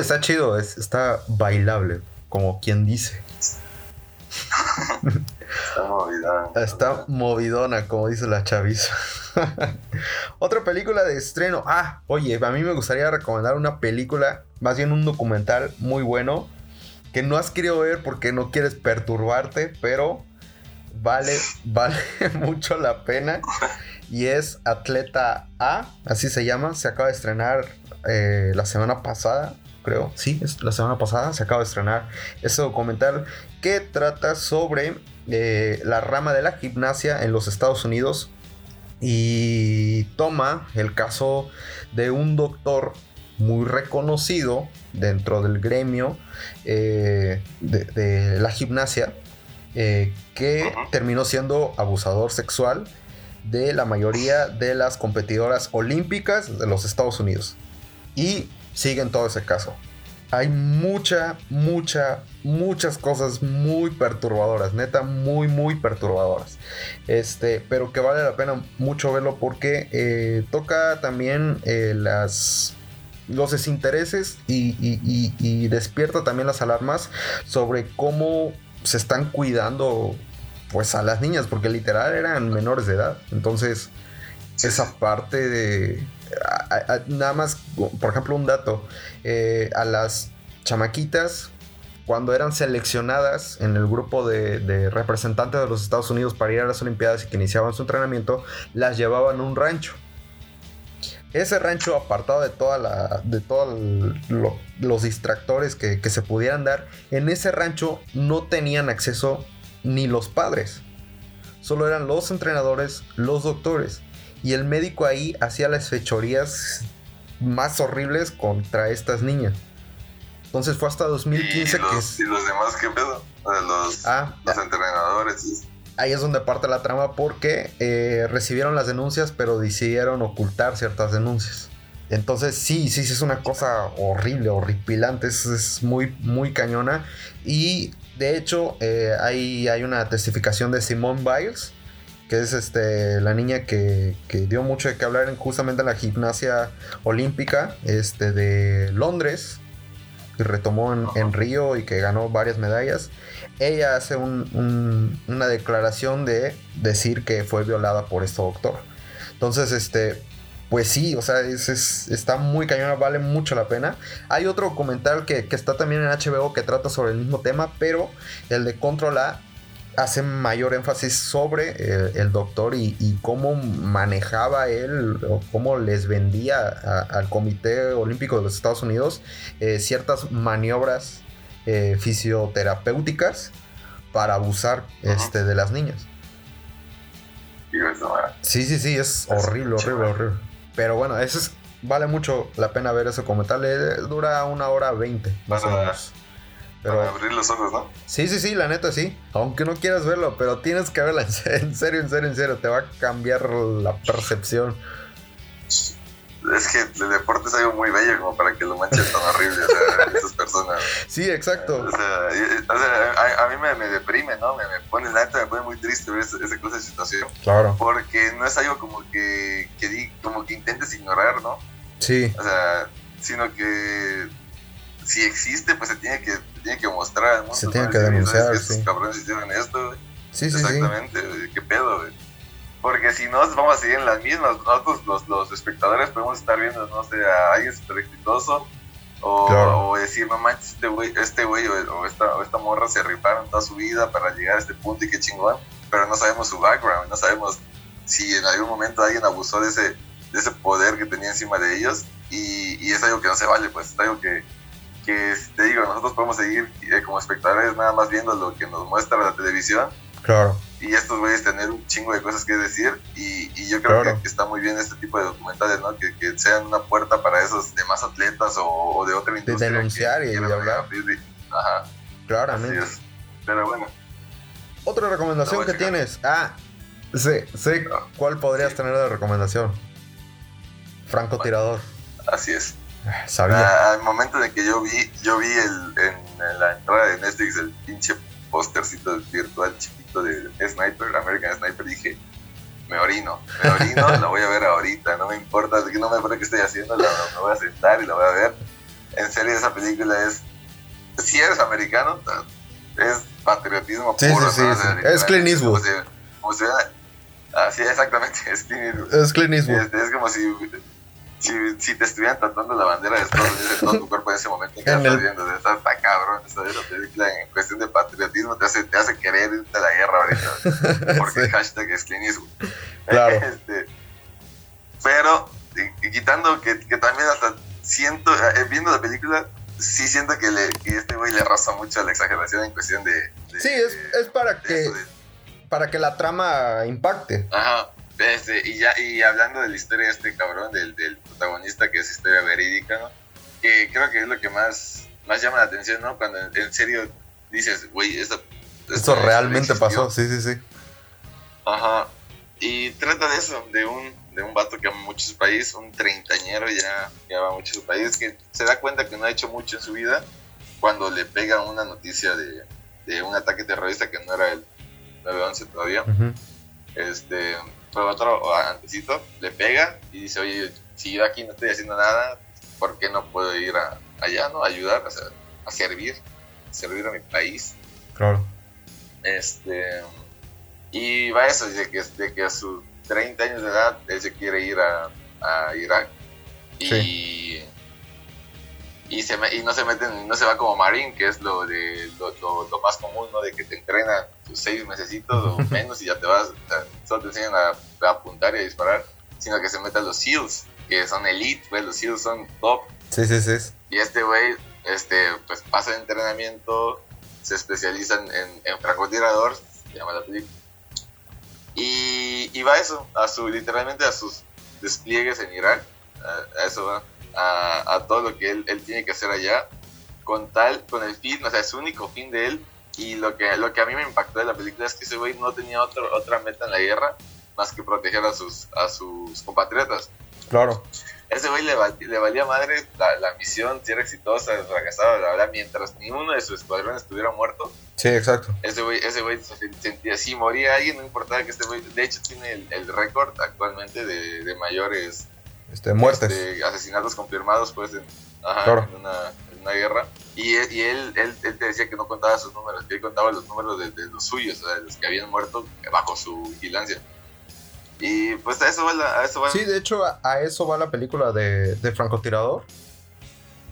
Speaker 1: Está chido, es, está bailable, como quien dice.
Speaker 2: Está movida.
Speaker 1: Está movidona, como dice la chaviza. Otra película de estreno. Ah, oye, a mí me gustaría recomendar una película, más bien un documental muy bueno, que no has querido ver porque no quieres perturbarte, pero vale, vale mucho la pena. Y es Atleta A, así se llama. Se acaba de estrenar eh, la semana pasada, creo. Sí, es la semana pasada se acaba de estrenar ese documental que trata sobre eh, la rama de la gimnasia en los Estados Unidos y toma el caso de un doctor muy reconocido dentro del gremio eh, de, de la gimnasia eh, que terminó siendo abusador sexual de la mayoría de las competidoras olímpicas de los Estados Unidos. Y siguen todo ese caso. Hay mucha, mucha, muchas cosas muy perturbadoras, neta, muy, muy perturbadoras. Este, pero que vale la pena mucho verlo porque eh, toca también eh, las los desintereses y, y- y- y despierta también las alarmas sobre cómo se están cuidando pues a las niñas, porque literal eran menores de edad. Entonces, esa parte de... nada más, por ejemplo, un dato. eh, a las chamaquitas, cuando eran seleccionadas en el grupo de, representantes de los Estados Unidos para ir a las Olimpiadas y que iniciaban su entrenamiento, las llevaban a un rancho. Ese rancho apartado de toda de todos los distractores que se pudieran dar. En ese rancho no tenían acceso ni los padres. Solo eran los entrenadores, los doctores. Y el médico ahí hacía las fechorías más horribles contra estas niñas. Entonces fue hasta 2015
Speaker 2: ¿Y
Speaker 1: que
Speaker 2: los,
Speaker 1: es-
Speaker 2: ¿Y los demás qué pedo? Los,
Speaker 1: Ah,
Speaker 2: los entrenadores. y-
Speaker 1: ahí es donde parte la trama porque eh, recibieron las denuncias pero decidieron ocultar ciertas denuncias. Entonces sí, sí, sí es una cosa horrible, horripilante, es, es muy, muy cañona. Y de hecho eh, hay, hay una testificación de Simone Biles, que es este, la niña que, que dio mucho de qué hablar en, justamente en la gimnasia olímpica este, de Londres, que retomó en, en Río y que ganó varias medallas ella hace un- un- una declaración de decir que fue violada por este doctor. Entonces, este, pues sí, o sea, es, es- está muy cañona, vale mucho la pena. Hay otro documental que, que está también en HBO que trata sobre el mismo tema, pero el de Control A hace mayor énfasis sobre el doctor y, y cómo manejaba él o cómo les vendía a- al Comité Olímpico de los Estados Unidos eh, ciertas maniobras eh, fisioterapéuticas para abusar este, de las niñas. Sí, sí, sí, es horrible, horrible, horrible. Pero bueno, eso es, vale mucho la pena ver ese documental. eh, dura una hora veinte, más o
Speaker 2: Para- Para abrir los ojos, ¿no?
Speaker 1: sí, sí, sí, la neta sí. Aunque no quieras verlo, pero tienes que verla en se- en serio, en serio, en serio. Te va a cambiar la percepción.
Speaker 2: Es que el deporte es algo muy bello como para que lo manchen tan horrible, o sea, esas personas.
Speaker 1: Sí, exacto.
Speaker 2: O sea, y- o sea, a, a mí me, me deprime, ¿no? Me, me pone, la neta me pone muy triste ver esa, esa clase de situación.
Speaker 1: Claro.
Speaker 2: Porque no es algo como que, como que intentes ignorar, ¿no?
Speaker 1: Sí,
Speaker 2: O sea, sino que si existe, pues se tiene que, se tiene que mostrar al mundo.
Speaker 1: Se tiene que denunciar,
Speaker 2: "¿Sabes qué? Estos
Speaker 1: sí.
Speaker 2: cabrones hicieron esto, güey".
Speaker 1: sí, sí, sí.
Speaker 2: Exactamente, güey, qué pedo, güey. Porque si no, vamos a seguir en las mismas. Nosotros, los, los espectadores, podemos estar viendo, no sé, a alguien súper exitoso. O,
Speaker 1: Claro.
Speaker 2: o decir, no manches, este güey, este güey o, o esta, o esta morra se rifaron toda su vida para llegar a este punto y qué chingón. Pero no sabemos su background, no sabemos si en algún momento alguien abusó de ese, de ese poder que tenía encima de ellos. Y, y es algo que no se vale, pues es algo que, que te digo, nosotros podemos seguir eh, como espectadores nada más viendo lo que nos muestra la televisión
Speaker 1: Claro.
Speaker 2: y estos güeyes tener un chingo de cosas que decir y, y yo creo
Speaker 1: Claro.
Speaker 2: que, que está muy bien este tipo de documentales, ¿no? Que, que sean una puerta para esos demás atletas o, o de otra industria.
Speaker 1: denunciar
Speaker 2: que
Speaker 1: y de hablar.
Speaker 2: de- Ajá,
Speaker 1: Claramente.
Speaker 2: Pero bueno,
Speaker 1: Otra recomendación que tienes. Ah, sé, sé
Speaker 2: Ah,
Speaker 1: cuál podrías
Speaker 2: sí.
Speaker 1: tener de recomendación. Francotirador.
Speaker 2: así es.
Speaker 1: Sabía.
Speaker 2: Ah, al momento de que yo vi, yo vi el, en, en la entrada de Netflix el pinche póstercito virtual chiquito de Sniper, American Sniper, dije, me orino, me orino, la voy a ver ahorita, no me importa, no me importa qué estoy haciendo, la, me voy a sentar y la voy a ver. En serio, esa película es, si eres americano, es patriotismo
Speaker 1: Sí,
Speaker 2: puro.
Speaker 1: sí,
Speaker 2: ¿no?
Speaker 1: sí,
Speaker 2: O sea,
Speaker 1: sí. Es Clint Eastwood.
Speaker 2: Como si, como si fuera- ah, sí, exactamente, es Clint Eastwood.
Speaker 1: Es Clint Eastwood.
Speaker 2: Este, es como si, si, si te estuvieran tatuando la bandera de Estados Unidos en todo tu cuerpo en ese momento que estás viendo. Está, está cabrón. Esa esa película en cuestión de patriotismo te hace, te hace querer irte a la guerra ahorita. Porque
Speaker 1: Sí.
Speaker 2: el hashtag es Eastwood.
Speaker 1: Claro.
Speaker 2: Este, pero, y- quitando que, que también hasta siento, eh, viendo la película, sí siento que, le, que este güey le roza mucho a la exageración en cuestión de... de-
Speaker 1: Sí, es, es para que
Speaker 2: de-
Speaker 1: para que la trama impacte.
Speaker 2: Ajá. Este, y ya y hablando de la historia de este cabrón, del, del protagonista, que es historia verídica, ¿no? Que creo que es lo que más, más llama la atención, ¿no? Cuando en, en serio dices, güey, esto,
Speaker 1: Esto realmente pasó, sí, sí, sí.
Speaker 2: Ajá. Y trata de eso, de un, de un vato que ama mucho su país, un treintañero ya que ama mucho su país, que se da cuenta que no ha hecho mucho en su vida cuando le pega una noticia de, de un ataque terrorista que no era el 9-11 todavía
Speaker 1: Ujú.
Speaker 2: este, pero otro antecito le pega y dice, oye, si yo aquí no estoy haciendo nada, ¿por qué no puedo ir a, allá, no? A ayudar, o sea, a servir, servir a mi país.
Speaker 1: Claro.
Speaker 2: Este, y va eso, de que, de que a sus 30 años de edad él se quiere ir a, a Irak y, y, se, me- y no se meten, no se va como Marine, que es lo, de, lo, lo- lo más común, ¿no? De que te entrenan tus seis mesecitos o menos y ya te vas, o sea, solo te enseñan a, a apuntar y a disparar, sino que se meten los SEALs, que son elite, pues los SEALs son top
Speaker 1: Sí, sí, sí.
Speaker 2: y este güey, este, pues pasa el entrenamiento, se especializa en, en, en francotirador, se llama la película. Y, y va a eso, a su, literalmente a sus despliegues en Irak, a, a eso va, a, a todo lo que él, él tiene que hacer allá, con tal, con el fin, o sea, es su único fin de él. Y lo que, lo que a mí me impactó de la película es que ese güey no tenía otro, otra meta en la guerra más que proteger a sus, a sus compatriotas
Speaker 1: Claro.
Speaker 2: ese güey le, val- le valía madre la, la misión, si era exitosa, fracasada, la verdad, mientras ni uno de sus escuadrones estuviera muerto,
Speaker 1: Sí, exacto.
Speaker 2: ese güey, ese güey sentía, si moría alguien, no importaba que este güey, de hecho tiene el, el récord actualmente de, de mayores
Speaker 1: Este, muertes.
Speaker 2: este, asesinatos confirmados, pues, en, ajá,
Speaker 1: Claro.
Speaker 2: en, una, en una guerra. Y, él- y él, él, él te decía que no contaba sus números, que él contaba los números de, de los suyos, o sea, de los que habían muerto bajo su vigilancia. Y pues a eso va la, a eso va
Speaker 1: Sí, de hecho, a, a eso va la película de, de Francotirador.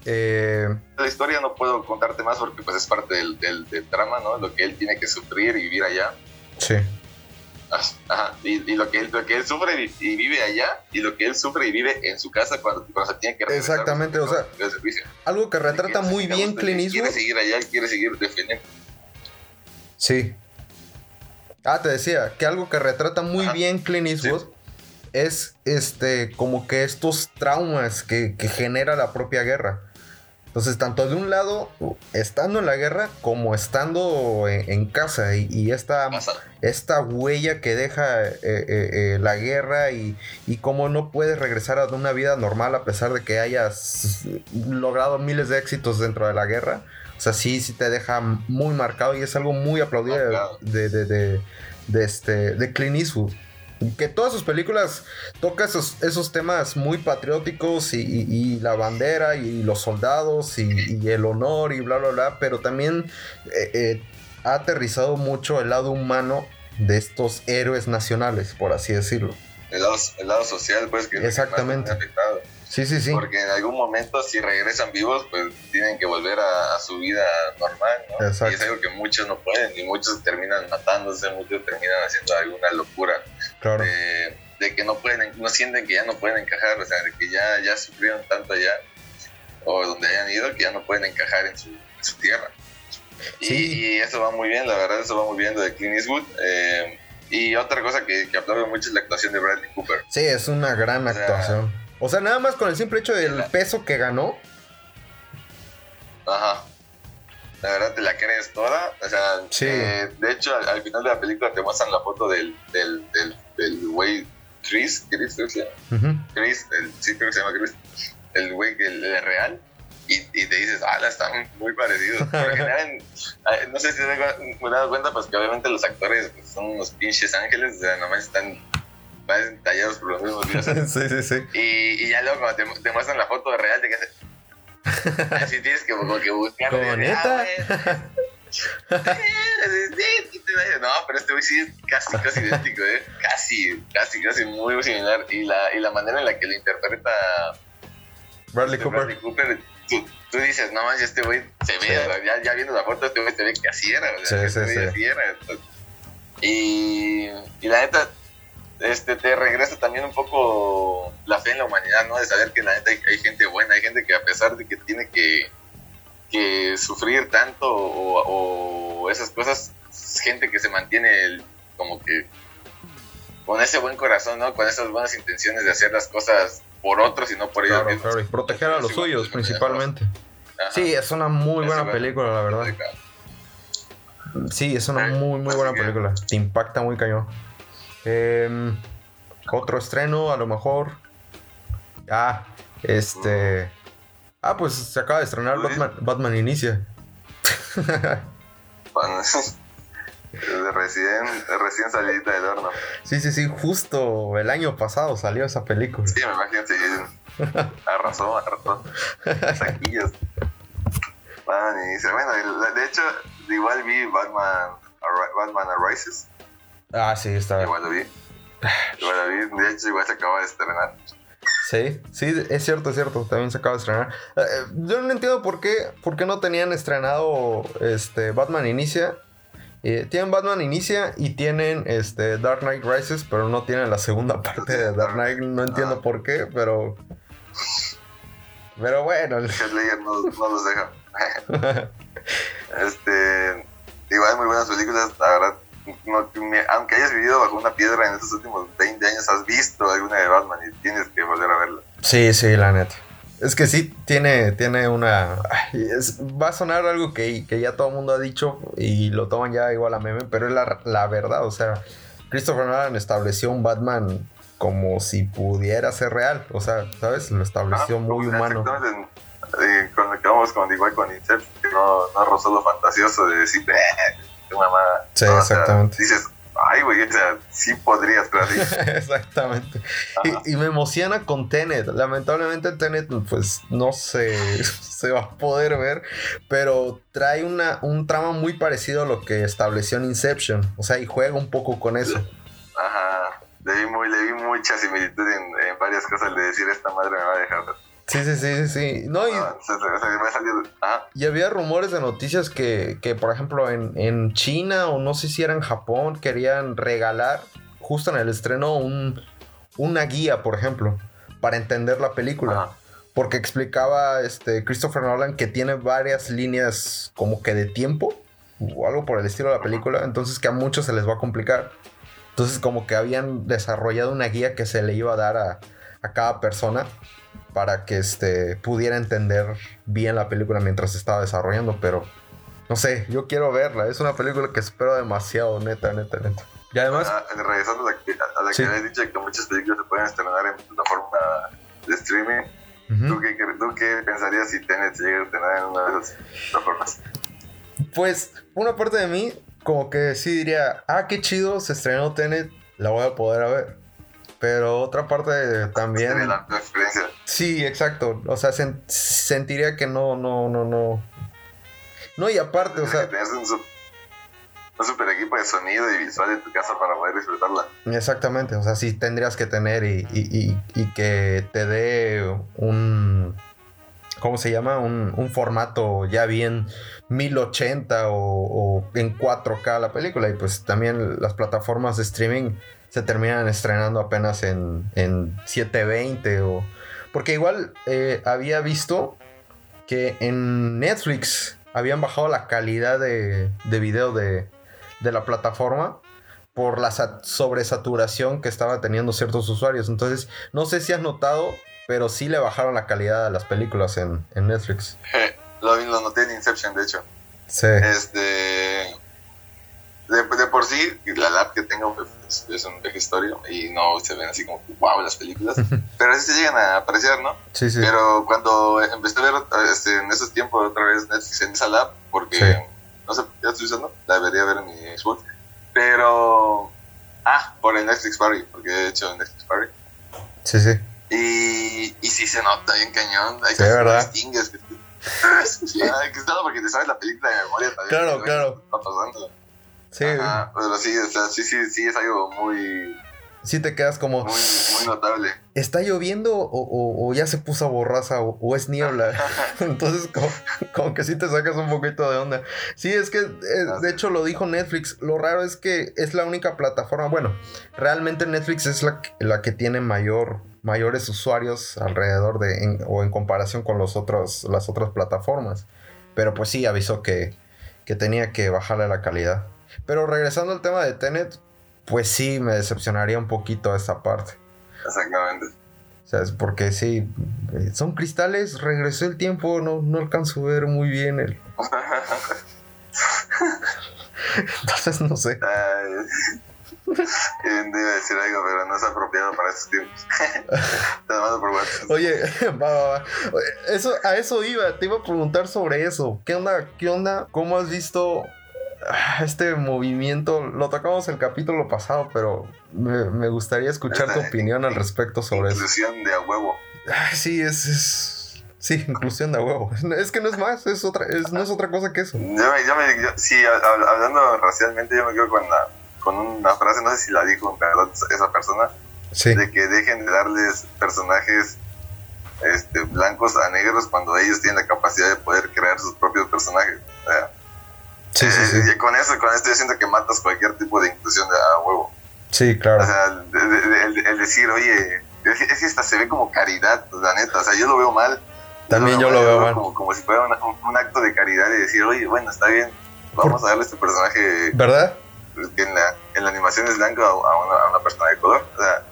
Speaker 1: Eh,
Speaker 2: la historia no puedo contarte más porque pues es parte del, del, del drama, ¿no? Lo que él tiene que sufrir y vivir allá.
Speaker 1: sí.
Speaker 2: Ajá, y, y lo, que él, lo que él sufre y, y vive allá, y lo que él sufre y vive en su casa cuando, cuando se tiene que
Speaker 1: Exactamente, o sea. Algo que retrata muy bien Clint
Speaker 2: Quiere seguir allá, quiere seguir defendiendo.
Speaker 1: Sí. Ah, te decía que algo que retrata muy
Speaker 2: Ajá.
Speaker 1: bien Clint Eastwood es este como que estos traumas que, que genera la propia guerra. Entonces, tanto de un lado, estando en la guerra, como estando en, en casa. Y, y esta, esta huella que deja eh, eh, eh, la guerra y, y cómo no puedes regresar a una vida normal a pesar de que hayas logrado miles de éxitos dentro de la guerra. O sea, sí, sí te deja muy marcado y es algo muy aplaudido de, de, de, de- de este, de Clint Eastwood. Que todas sus películas toca esos, esos temas muy patrióticos y, y- y la bandera y los soldados y, y el honor y bla, bla, bla, pero también eh, eh, ha aterrizado mucho el lado humano de estos héroes nacionales, por así decirlo.
Speaker 2: El lado, el lado social, pues, que es lo que más
Speaker 1: Exactamente.
Speaker 2: me ha afectado.
Speaker 1: Sí, sí, sí.
Speaker 2: Porque en algún momento, si regresan vivos, pues tienen que volver a, a su vida normal, ¿no?
Speaker 1: Exacto.
Speaker 2: Y es algo que muchos no pueden, y muchos terminan matándose, muchos terminan haciendo alguna locura
Speaker 1: Claro.
Speaker 2: de, de que no pueden, no sienten que ya no pueden encajar, o sea, de que ya, ya sufrieron tanto allá, o donde hayan ido, que ya no pueden encajar en su, en su tierra. Y,
Speaker 1: Sí.
Speaker 2: y eso va muy bien, la verdad, eso va muy bien de Clint Eastwood. eh, y otra cosa que, que aplaudo mucho es la actuación de Bradley Cooper.
Speaker 1: Sí, es una gran
Speaker 2: O sea,
Speaker 1: actuación. O sea, nada más con el simple hecho del peso que ganó.
Speaker 2: Ajá. La verdad te la crees toda. O sea,
Speaker 1: Sí.
Speaker 2: eh, de hecho, al, al final de la película te muestran la foto del, del, del, del güey Chris, Chris, creo que se llama.
Speaker 1: Ujú.
Speaker 2: Chris, el, sí creo que se llama Chris, el güey que el, el real. Y, y te dices, ah, están muy parecidos. Ah, no sé si te he dado cuenta, pues que obviamente los actores pues, son unos pinches ángeles, o sea, nomás están parecen tallados por los mismos dioses.
Speaker 1: sí, sí, sí.
Speaker 2: Y, y ya luego cuando te, te muestran la foto real, te quedas así tienes que, como que buscar.
Speaker 1: ¿neta?
Speaker 2: ah, güey. Eh, No, pero este güey sí es casi, casi idéntico, ¿eh? Casi, casi, casi muy similar. Y la, y la manera en la que lo interpreta
Speaker 1: Bradley
Speaker 2: este
Speaker 1: Cooper.
Speaker 2: Bradley Cooper, tú, tú dices, no manches, este güey se ve,
Speaker 1: Sí.
Speaker 2: ya, ya viendo la foto, este güey se ve que así era, o sea,
Speaker 1: Sí,
Speaker 2: este
Speaker 1: sí,
Speaker 2: güey
Speaker 1: sí.
Speaker 2: así era. Y, y la neta, este, te regresa también un poco la fe en la humanidad, ¿no? De saber que la neta hay, hay gente buena, hay gente que a pesar de que tiene que, que sufrir tanto o, o esas cosas, es gente que se mantiene el- como que con ese buen corazón, ¿no? Con esas buenas intenciones de hacer las cosas por otros y no por ellos
Speaker 1: Claro,
Speaker 2: mismos.
Speaker 1: claro, y proteger a los
Speaker 2: Sí,
Speaker 1: suyos principalmente.
Speaker 2: Ajá.
Speaker 1: Sí, es una muy
Speaker 2: Es
Speaker 1: buena
Speaker 2: igual.
Speaker 1: película, la verdad. Sí, es una muy, muy
Speaker 2: así
Speaker 1: buena
Speaker 2: que-
Speaker 1: película. Te impacta muy cañón. Em, otro estreno, a lo mejor. Ah, este. Ah, pues se acaba de estrenar. Batman, Batman Inicia.
Speaker 2: Bueno, de recién, recién salidita del horno.
Speaker 1: Sí, sí, sí, justo el año pasado salió esa película.
Speaker 2: Sí, me imagino que arrasó, arrasó. Saquillos. Y dice, bueno, de hecho, igual vi Batman, Batman Arises.
Speaker 1: Ah, sí, está.
Speaker 2: Igual lo vi. Igual lo vi. De hecho, igual se acaba de estrenar.
Speaker 1: Sí, sí, es cierto, es cierto. También se acaba de estrenar. Eh, eh, yo no entiendo por qué, por qué no tenían estrenado este Batman Inicia. Eh, tienen Batman Inicia y tienen este Dark Knight Rises, pero no tienen la segunda parte de Dark Knight. No entiendo
Speaker 2: Ah.
Speaker 1: por qué, pero. Pero bueno.
Speaker 2: Headlayer no, no los deja. este, igual muy buenas películas, la verdad. No- aunque hayas vivido bajo una piedra en estos últimos 20 años, has visto alguna de Batman y tienes que volver a verla.
Speaker 1: Sí, sí, la neta. Es que sí, tiene, tiene una... es- va a sonar algo que, que ya todo el mundo ha dicho y lo toman ya igual a meme, pero es la, la verdad, o sea, Christopher Nolan estableció un Batman como si pudiera ser real, o sea, ¿sabes? Lo estableció
Speaker 2: Ah,
Speaker 1: muy humano.
Speaker 2: Eh, con lo que vamos con igual con Inception, que no, no rozó lo fantasioso de decir, eh, qué mamada.
Speaker 1: Sí,
Speaker 2: No, o sea,
Speaker 1: exactamente.
Speaker 2: dices, ay, güey, o sea, sí podrías, pero así.
Speaker 1: Exactamente. Y, y me emociona con Tenet. Lamentablemente Tenet, pues no se, se va a poder ver, pero trae una, un trama muy parecido a lo que estableció en Inception. O sea, y juega un poco con eso.
Speaker 2: Ajá. Le vi, muy, le vi mucha similitud en, en varias cosas de decir, esta madre me va a dejar
Speaker 1: Sí, sí, sí, sí, sí. No, y,
Speaker 2: Ah, se, se, se. Ajá.
Speaker 1: y había rumores de noticias que, que, por ejemplo, en, en China o no sé si era en Japón, querían regalar justo en el estreno un, una guía, por ejemplo, para entender la película. Porque explicaba este Christopher Nolan que tiene varias líneas como que de tiempo o algo por el estilo de la película, entonces que a muchos se les va a complicar. Entonces como que habían desarrollado una guía que se le iba a dar a, a cada persona para que este, pudiera entender bien la película mientras se estaba desarrollando, pero no sé, yo quiero verla, es una película que espero demasiado, neta, neta, neta. Y además,
Speaker 2: Ah, regresando a la que, a la
Speaker 1: Sí.
Speaker 2: que dicho que muchas películas se pueden estrenar en plataforma de streaming.
Speaker 1: ujú.
Speaker 2: ¿Tú, qué, ¿Tú qué pensarías si Tenet se llega a estrenar en una de esas plataformas?
Speaker 1: Pues, una parte de mí, como que sí diría, ah, qué chido, se estrenó Tenet, la voy a poder ver. Pero otra parte también.
Speaker 2: la, la experiencia.
Speaker 1: Sí, exacto. O sea, sen- sentiría que no, no, no, no. No, y aparte, o
Speaker 2: Tienes que
Speaker 1: sea,
Speaker 2: tener un super equipo de sonido y visual en tu casa para poder disfrutarla.
Speaker 1: exactamente. O sea, sí tendrías que tener y, y- y- y que te dé un. ¿Cómo se llama? Un, un formato ya bien 1080 o, o en 4K la película. Y pues también las plataformas de streaming se terminan estrenando apenas en, en 720 o... Porque igual eh, había visto que en Netflix habían bajado la calidad de, de video de, de la plataforma por la sa- sobresaturación que estaba teniendo ciertos usuarios. Entonces, no sé si has notado, pero sí le bajaron la calidad a las películas en, en Netflix.
Speaker 2: Lo, lo noté en Inception, de hecho.
Speaker 1: Sí.
Speaker 2: Este. De, de por sí, la lab que tengo pues, es, un vejestorio y no se ven así como wow las películas. pero así se llegan a apreciar, ¿no?
Speaker 1: Sí, sí.
Speaker 2: Pero cuando empecé a ver este, en esos tiempos otra vez Netflix en esa lab, porque
Speaker 1: Sí.
Speaker 2: no sé qué estoy usando, la debería ver en mi Xbox. Pero. Ah, por el Netflix Party, porque he hecho el Netflix Party.
Speaker 1: Sí, sí.
Speaker 2: Y, y sí se nota bien cañón. Hay
Speaker 1: Sí,
Speaker 2: que
Speaker 1: ¿verdad?
Speaker 2: distingues. Que, Ah, que porque te sabes la película de memoria también.
Speaker 1: Claro, claro.
Speaker 2: Está pasando.
Speaker 1: Sí,
Speaker 2: Ajá, pero sí, o sea, sí, sí, sí, es algo muy,
Speaker 1: sí te quedas como...
Speaker 2: muy, muy notable.
Speaker 1: ¿Está lloviendo o, o- o ya se puso borraza o, o es niebla? Entonces, como, como que sí te sacas un poquito de onda. Sí, es que, eh, de hecho, lo dijo Netflix. Lo raro es que es la única plataforma. Bueno, realmente Netflix es la, que- la que tiene mayor, mayores usuarios alrededor de, en- o en comparación con los otros, las otras plataformas. Pero pues sí, avisó que, que tenía que bajarle la calidad. Pero regresando al tema de Tenet, pues sí, me decepcionaría un poquito esa parte.
Speaker 2: Exactamente.
Speaker 1: O sea, es porque sí, eh, son cristales, regresó el tiempo, no, no alcanzo a ver muy bien el... Entonces, no sé.
Speaker 2: Eh, iba a decir algo, pero no es apropiado para estos tiempos. Te mando por WhatsApp.
Speaker 1: Oye, va, va, va. Eso, a eso iba, te iba a preguntar sobre eso. ¿Qué onda? ¿Qué onda? ¿Cómo has visto este movimiento? Lo tocamos el capítulo pasado, pero me, me gustaría escuchar tu opinión al respecto sobre eso.
Speaker 2: Inclusión de a huevo.
Speaker 1: Sí, es, es... Sí, inclusión de huevo. Es que no es más, es otra, es, no es otra cosa que eso.
Speaker 2: Yo me, yo me, yo- sí, hab- hablando racialmente, yo me quedo con, la, con una frase, no sé si la dijo en verdad esa persona,
Speaker 1: Sí,
Speaker 2: de que dejen de darles personajes este, blancos a negros cuando ellos tienen la capacidad de poder crear sus propios personajes. O sea,
Speaker 1: sí,
Speaker 2: eh,
Speaker 1: sí.
Speaker 2: y con eso, con esto yo siento que matas cualquier tipo de inclusión de a huevo.
Speaker 1: Sí, claro.
Speaker 2: O sea, el, el decir, oye, es que, es que hasta se ve como caridad, la neta. O sea, yo lo veo mal.
Speaker 1: También yo lo veo mal.
Speaker 2: Como, como si fuera una- un, un acto de caridad y decir, oye, bueno, está bien, vamos a darle este personaje
Speaker 1: ¿Verdad?
Speaker 2: que en la, en la animación es blanco a, a una, a una persona de color. O sea,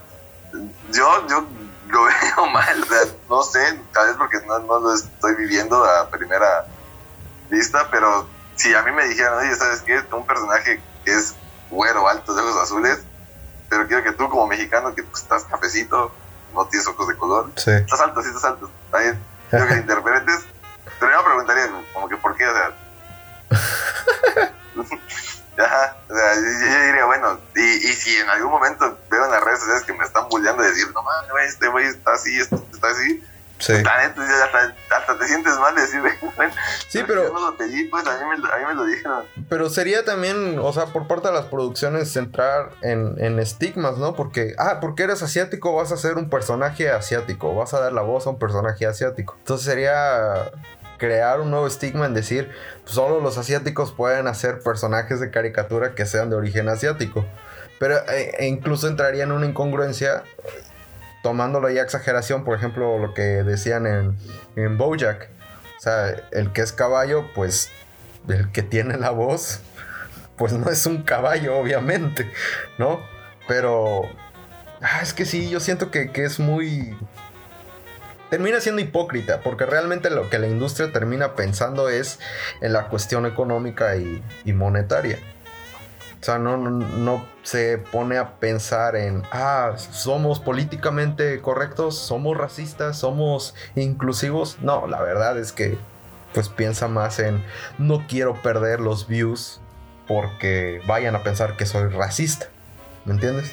Speaker 2: yo, yo lo veo mal. O sea, no sé, tal vez porque no, no lo estoy viviendo a primera vista, pero si a mí me dijeran, oye, ¿sabes qué? Un personaje que es güero, alto, de ojos azules, pero quiero que tú como mexicano, que pues, estás cafecito, no tienes ojos de color,
Speaker 1: Sí.
Speaker 2: estás alto, sí estás alto, está bien, quiero que lo interpretes, pero yo me preguntaría como que por qué, o sea... Ajá, o sea, yo, yo diría, bueno, y, y si en algún momento veo en las redes sociales que me están bulleando y decir, no mames, este güey está así, este está así,
Speaker 1: Sí.
Speaker 2: Hasta, hasta te sientes mal de decir, bueno,
Speaker 1: Sí,
Speaker 2: yo
Speaker 1: pero,
Speaker 2: no lo pedí, pues a mí, me, lo- a mí me lo dijeron.
Speaker 1: pero sería también, o sea, por parte de las producciones entrar en, en estigmas, ¿no? Porque, ah, porque eres asiático, vas a ser un personaje asiático, vas a dar la voz a un personaje asiático. Entonces sería crear un nuevo estigma en decir, solo los asiáticos pueden hacer personajes de caricatura que sean de origen asiático. Pero eh, e incluso entraría en una incongruencia tomándolo ya exageración, por ejemplo, lo que decían en, en Bojack. O sea, el que es caballo, pues el que tiene la voz, pues no es un caballo, obviamente, ¿no? Pero, ah, es que sí, yo siento que, que es muy... Termina siendo hipócrita, porque realmente lo que la industria termina pensando es en la cuestión económica y, y monetaria. O sea, no, no, no se pone a pensar en, ah, somos políticamente correctos, somos racistas, somos inclusivos. No, la verdad es que pues piensa más en, no quiero perder los views porque vayan a pensar que soy racista. ¿Me entiendes?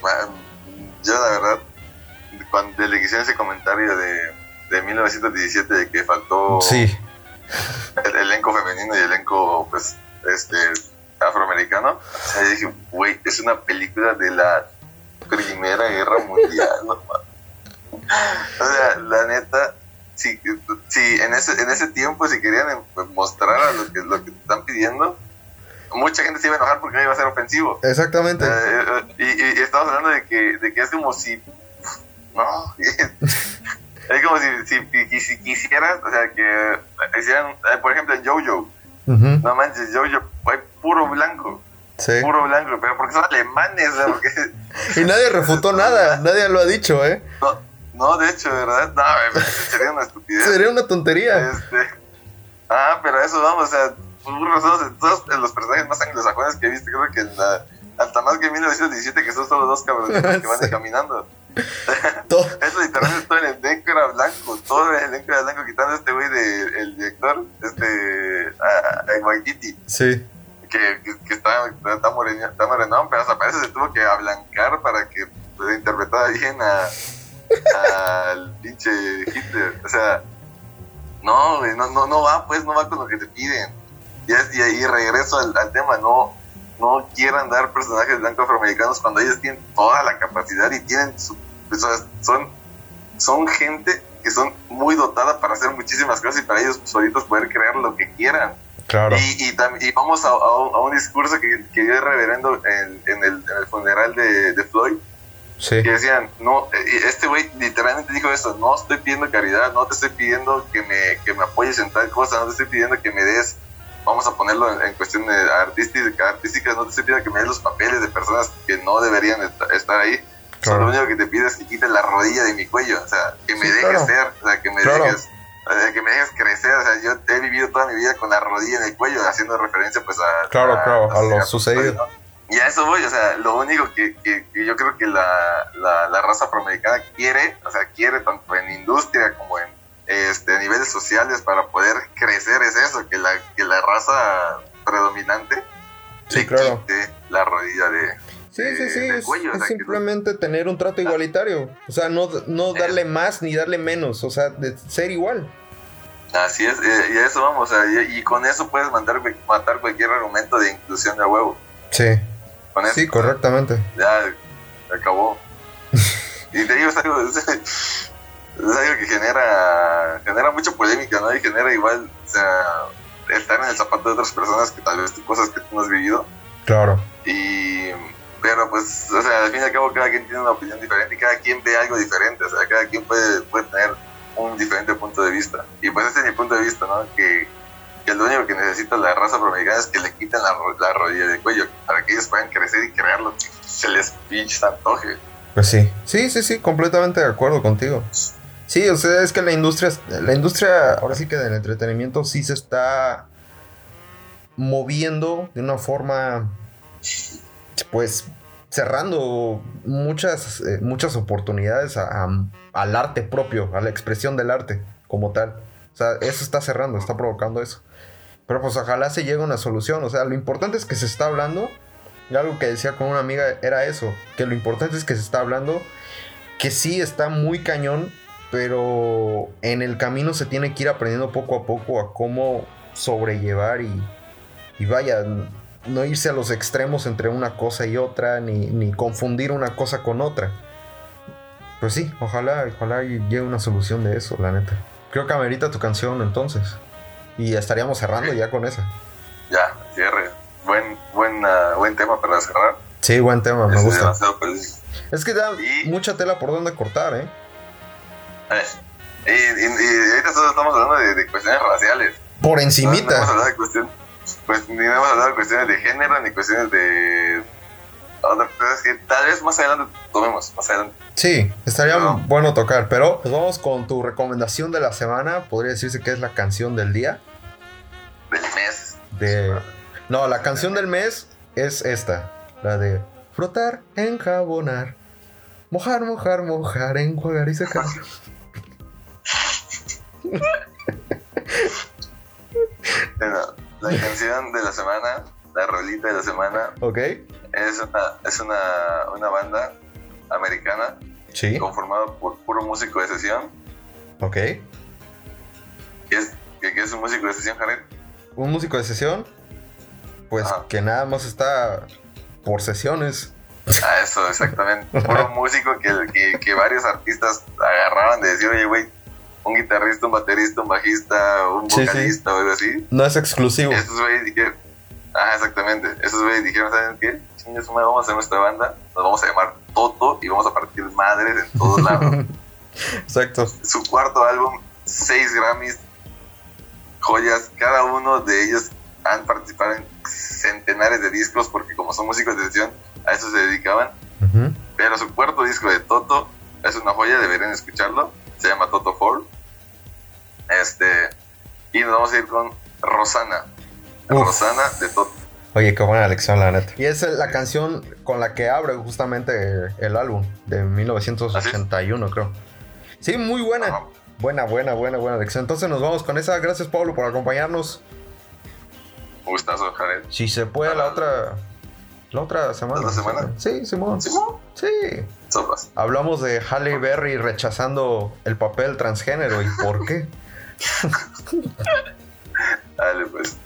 Speaker 2: Bueno, yo la verdad, cuando le hicieron ese comentario de, de 1917 de que faltó
Speaker 1: Sí,
Speaker 2: el elenco femenino y el elenco, pues, este, afroamericano, o sea, yo dije, güey, es una película de la Primera Guerra Mundial, no. O sea, la neta, si, si en, ese, en ese tiempo, si querían em- mostrar a lo que, lo que te están pidiendo, mucha gente se iba a enojar porque iba a ser ofensivo.
Speaker 1: exactamente.
Speaker 2: Eh, eh, y, y- y estamos hablando de que, de que es como si. No. es como si, si, si- si quisieras, o sea, que hicieran, eh, por ejemplo, en JoJo. No manches, JoJo, hay puro blanco.
Speaker 1: sí.
Speaker 2: Puro blanco, pero porque son alemanes, porque.
Speaker 1: Y nadie refutó nada, nadie lo ha dicho, ¿eh?
Speaker 2: No, no, de hecho, ¿verdad? No, sería una estupidez.
Speaker 1: Sería una tontería.
Speaker 2: Este, ah, pero eso vamos, o sea, razón, todos los personajes más anglosajones que he visto, creo que en la, hasta más que en 1917, que son solo dos cabroncitos que van
Speaker 1: Sí.
Speaker 2: caminando. Eso literalmente todo el elenco era blanco, todo el elenco era blanco, quitando a este güey de, el director, este, a, a
Speaker 1: Sí,
Speaker 2: que, que, que está, está, moreno, está morenón, pero hasta parece que se tuvo que ablancar para que pues, interpretara bien a al pinche Hitler, o sea, no, no, no, no va, pues, no va con lo que te piden. Y, es- y ahí regreso al, al tema, no, no quieran dar personajes blancos afroamericanos cuando ellos tienen toda la capacidad y tienen su, sea, son, son gente que son muy dotada para hacer muchísimas cosas y para ellos solitos poder crear lo que quieran.
Speaker 1: Claro.
Speaker 2: Y, y, y vamos a, a un, a un discurso que, que dio el reverendo en, en el, en el funeral de, de Floyd,
Speaker 1: Sí,
Speaker 2: que decían, no, eh, este güey literalmente dijo eso, no estoy pidiendo caridad, no te estoy pidiendo que me, que me apoyes en tal cosa, no te estoy pidiendo que me des, vamos a ponerlo en, en artística, artísticas, no te estoy pidiendo que me des los papeles de personas que no deberían est- estar ahí.
Speaker 1: Claro.
Speaker 2: Solo lo único que te pido es que quites la rodilla de mi cuello, o sea, que me
Speaker 1: Sí,
Speaker 2: dejes
Speaker 1: claro.
Speaker 2: ser, o sea, que me
Speaker 1: Claro.
Speaker 2: dejes que me dejes crecer, o sea, yo he vivido toda mi vida con la rodilla en el cuello, haciendo referencia pues a...
Speaker 1: Claro, claro, a lo sucedido.
Speaker 2: ¿no? Y a eso voy, o sea, lo único que, que- que yo creo que la, la, la raza afroamericana quiere, o sea, quiere tanto en industria como en este, niveles sociales para poder crecer es eso, que la, que la raza predominante
Speaker 1: Sí,
Speaker 2: le
Speaker 1: claro.
Speaker 2: quite la rodilla de...
Speaker 1: Sí, sí, sí,
Speaker 2: del
Speaker 1: es,
Speaker 2: cuello, o que
Speaker 1: simplemente tener un trato igualitario. O sea, no, no darle más ni darle menos, o sea, de ser igual.
Speaker 2: Así es, eh, y a eso vamos, o sea, y, y con eso puedes mandar, matar cualquier argumento de inclusión de huevo.
Speaker 1: Sí,
Speaker 2: Con eso,
Speaker 1: sí, correctamente.
Speaker 2: ya acabó. y te digo, es algo, es, es algo que genera, genera mucha polémica, ¿no? Y genera igual, o sea, estar en el zapato de otras personas que tal vez cosas que tú no has vivido.
Speaker 1: Claro.
Speaker 2: Y, pero pues, o sea, al fin y al cabo cada quien tiene una opinión diferente y cada quien ve algo diferente, o sea, cada quien puede, puede tener un diferente punto de vista. Y pues ese es mi punto de vista, ¿no? Que, que lo único que necesita la raza afroamericana es que le quiten la, la rodilla de cuello para que ellos puedan crecer y crear lo que se les pinche antoje.
Speaker 1: Pues sí. Sí, sí, sí, completamente de acuerdo contigo. Sí, o sea, es que la industria, la industria, ahora sí que del entretenimiento sí se está moviendo de una forma, pues, cerrando muchas, eh, muchas oportunidades al arte propio, a la expresión del arte como tal. O sea, eso está cerrando, está provocando eso. Pero pues ojalá se llegue a una solución. O sea, lo importante es que se está hablando. Y algo que decía con una amiga era eso. Que lo importante es que se está hablando. Que sí está muy cañón. pero en el camino se tiene que ir aprendiendo poco a poco a cómo sobrellevar y, y vaya, no irse a los extremos entre una cosa y otra, ni, ni confundir una cosa con otra. Pues sí, ojalá, ojalá llegue una solución de eso, la neta. Creo que amerita tu canción entonces. Y estaríamos cerrando ya con esa.
Speaker 4: Ya, cierre. Buen, buen, ah, buen tema para cerrar.
Speaker 1: Sí, buen tema, me
Speaker 4: Es
Speaker 1: gusta.
Speaker 4: demasiado feliz.
Speaker 1: Es que da
Speaker 4: Y-
Speaker 1: mucha tela por donde cortar, ¿eh?
Speaker 4: Eh, Y, y, y ahorita solo estamos hablando de, de cuestiones raciales.
Speaker 1: Por
Speaker 4: No, no
Speaker 1: encimita.
Speaker 4: hablado de cuestiones, pues ni hemos hablado de cuestiones de género ni cuestiones de otras cosas que tal vez más adelante tomemos, más adelante.
Speaker 1: Sí, estaría
Speaker 4: No.
Speaker 1: bueno tocar, pero pues vamos con tu recomendación de la semana. Podría decirse que es la canción del día.
Speaker 4: Del mes.
Speaker 1: De... No, la canción del mes es esta. La de frotar, enjabonar, mojar, mojar, mojar, enjuagar y secar.
Speaker 4: Bueno, la canción de la semana, la rolita de la semana,
Speaker 1: ¿Ok?
Speaker 4: es una, es una, una banda americana
Speaker 1: Sí.
Speaker 4: conformada por puro músico de sesión.
Speaker 1: Ok.
Speaker 4: que es, que es un músico de sesión, Jared.
Speaker 1: Un músico de sesión, pues
Speaker 4: Ajá.
Speaker 1: que nada más está por sesiones.
Speaker 4: Ah, eso, exactamente. Puro músico que, que, que varios artistas agarraban de decir, oye, güey, un guitarrista, un baterista, un bajista, un
Speaker 1: Sí, sí.
Speaker 4: vocalista o algo así.
Speaker 1: No es exclusivo.
Speaker 4: Estos güeyes dijeron, ajá, exactamente. Estos güeyes dijeron, ¿saben qué? Chingue su madre, vamos a hacer nuestra banda, nos vamos a llamar Toto y vamos a partir madres en todos lados.
Speaker 1: Exacto.
Speaker 4: Su cuarto álbum, seis Grammys, joyas, cada uno de ellos han participado en centenares de discos porque como son músicos de sesión, a eso se dedicaban. Pero su cuarto disco de Toto es una joya, deberían escucharlo. Se llama Toto 4. Este, y nos vamos a ir con Rosana.
Speaker 1: Uf.
Speaker 4: Rosana de Toto.
Speaker 1: Oye, qué buena elección, la neta. Y es la canción con la que abre justamente el álbum de 1981, creo. Sí, muy buena.
Speaker 4: Ajá.
Speaker 1: Buena, buena, buena, buena elección. Entonces nos vamos con esa. Gracias, Pablo, por acompañarnos.
Speaker 4: Gustazo, Jared.
Speaker 1: Si se puede, la otra. La otra semana.
Speaker 4: ¿La otra semana?
Speaker 1: Sí, Simón.
Speaker 4: Simón.
Speaker 1: Sí.
Speaker 4: Sopas.
Speaker 1: Hablamos de Halle Berry rechazando el papel transgénero. ¿Y por qué?
Speaker 4: Dale, pues.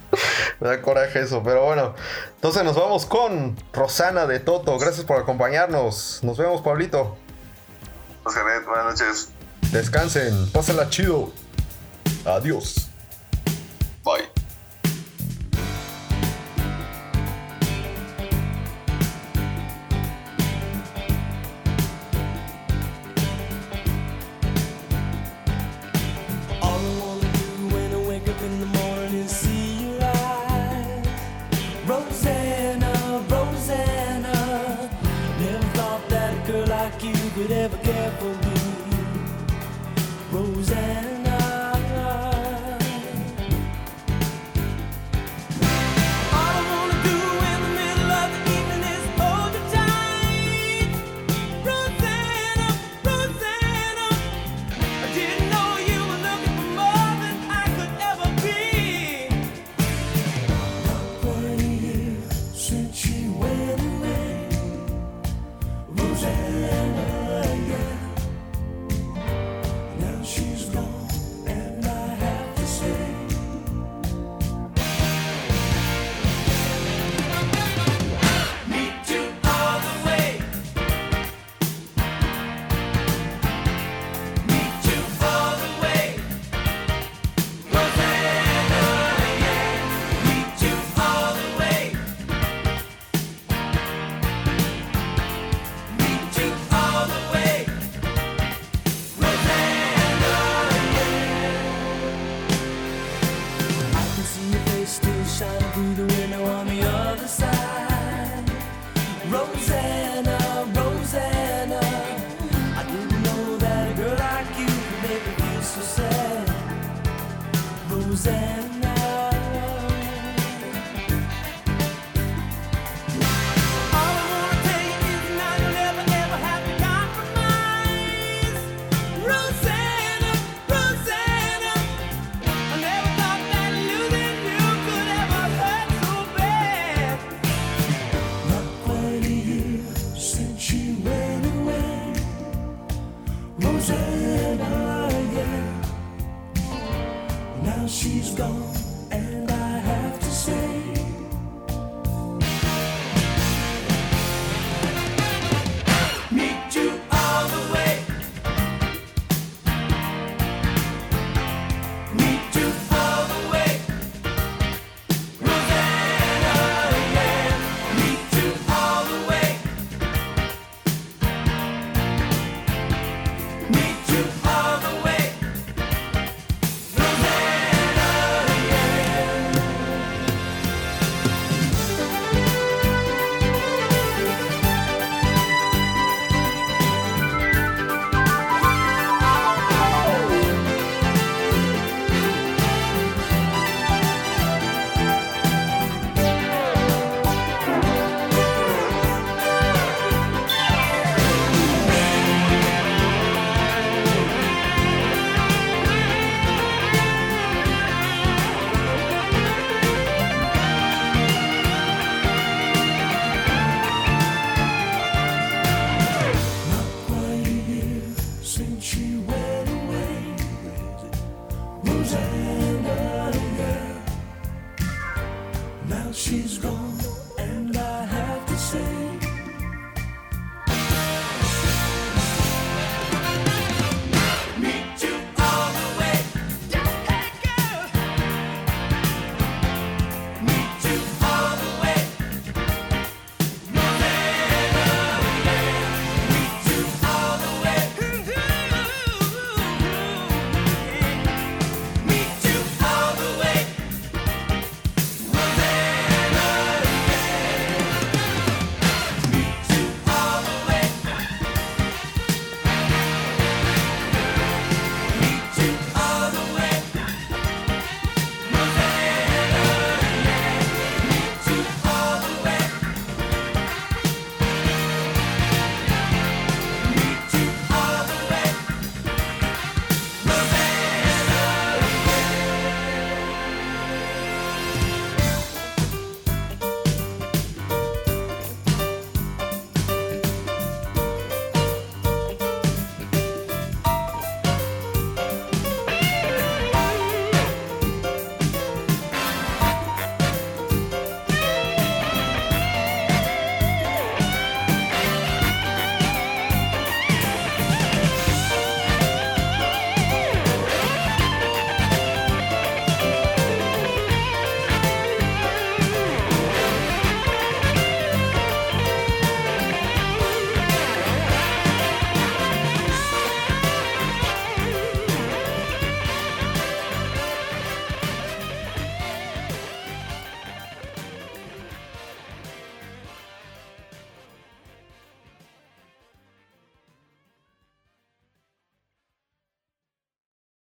Speaker 1: Me da coraje eso, pero bueno. Entonces nos vamos con Rosana de Toto. Gracias por acompañarnos. Nos vemos, Pablito.
Speaker 4: Buenas noches.
Speaker 1: Descansen, pásenla chido. Adiós.
Speaker 4: Bye.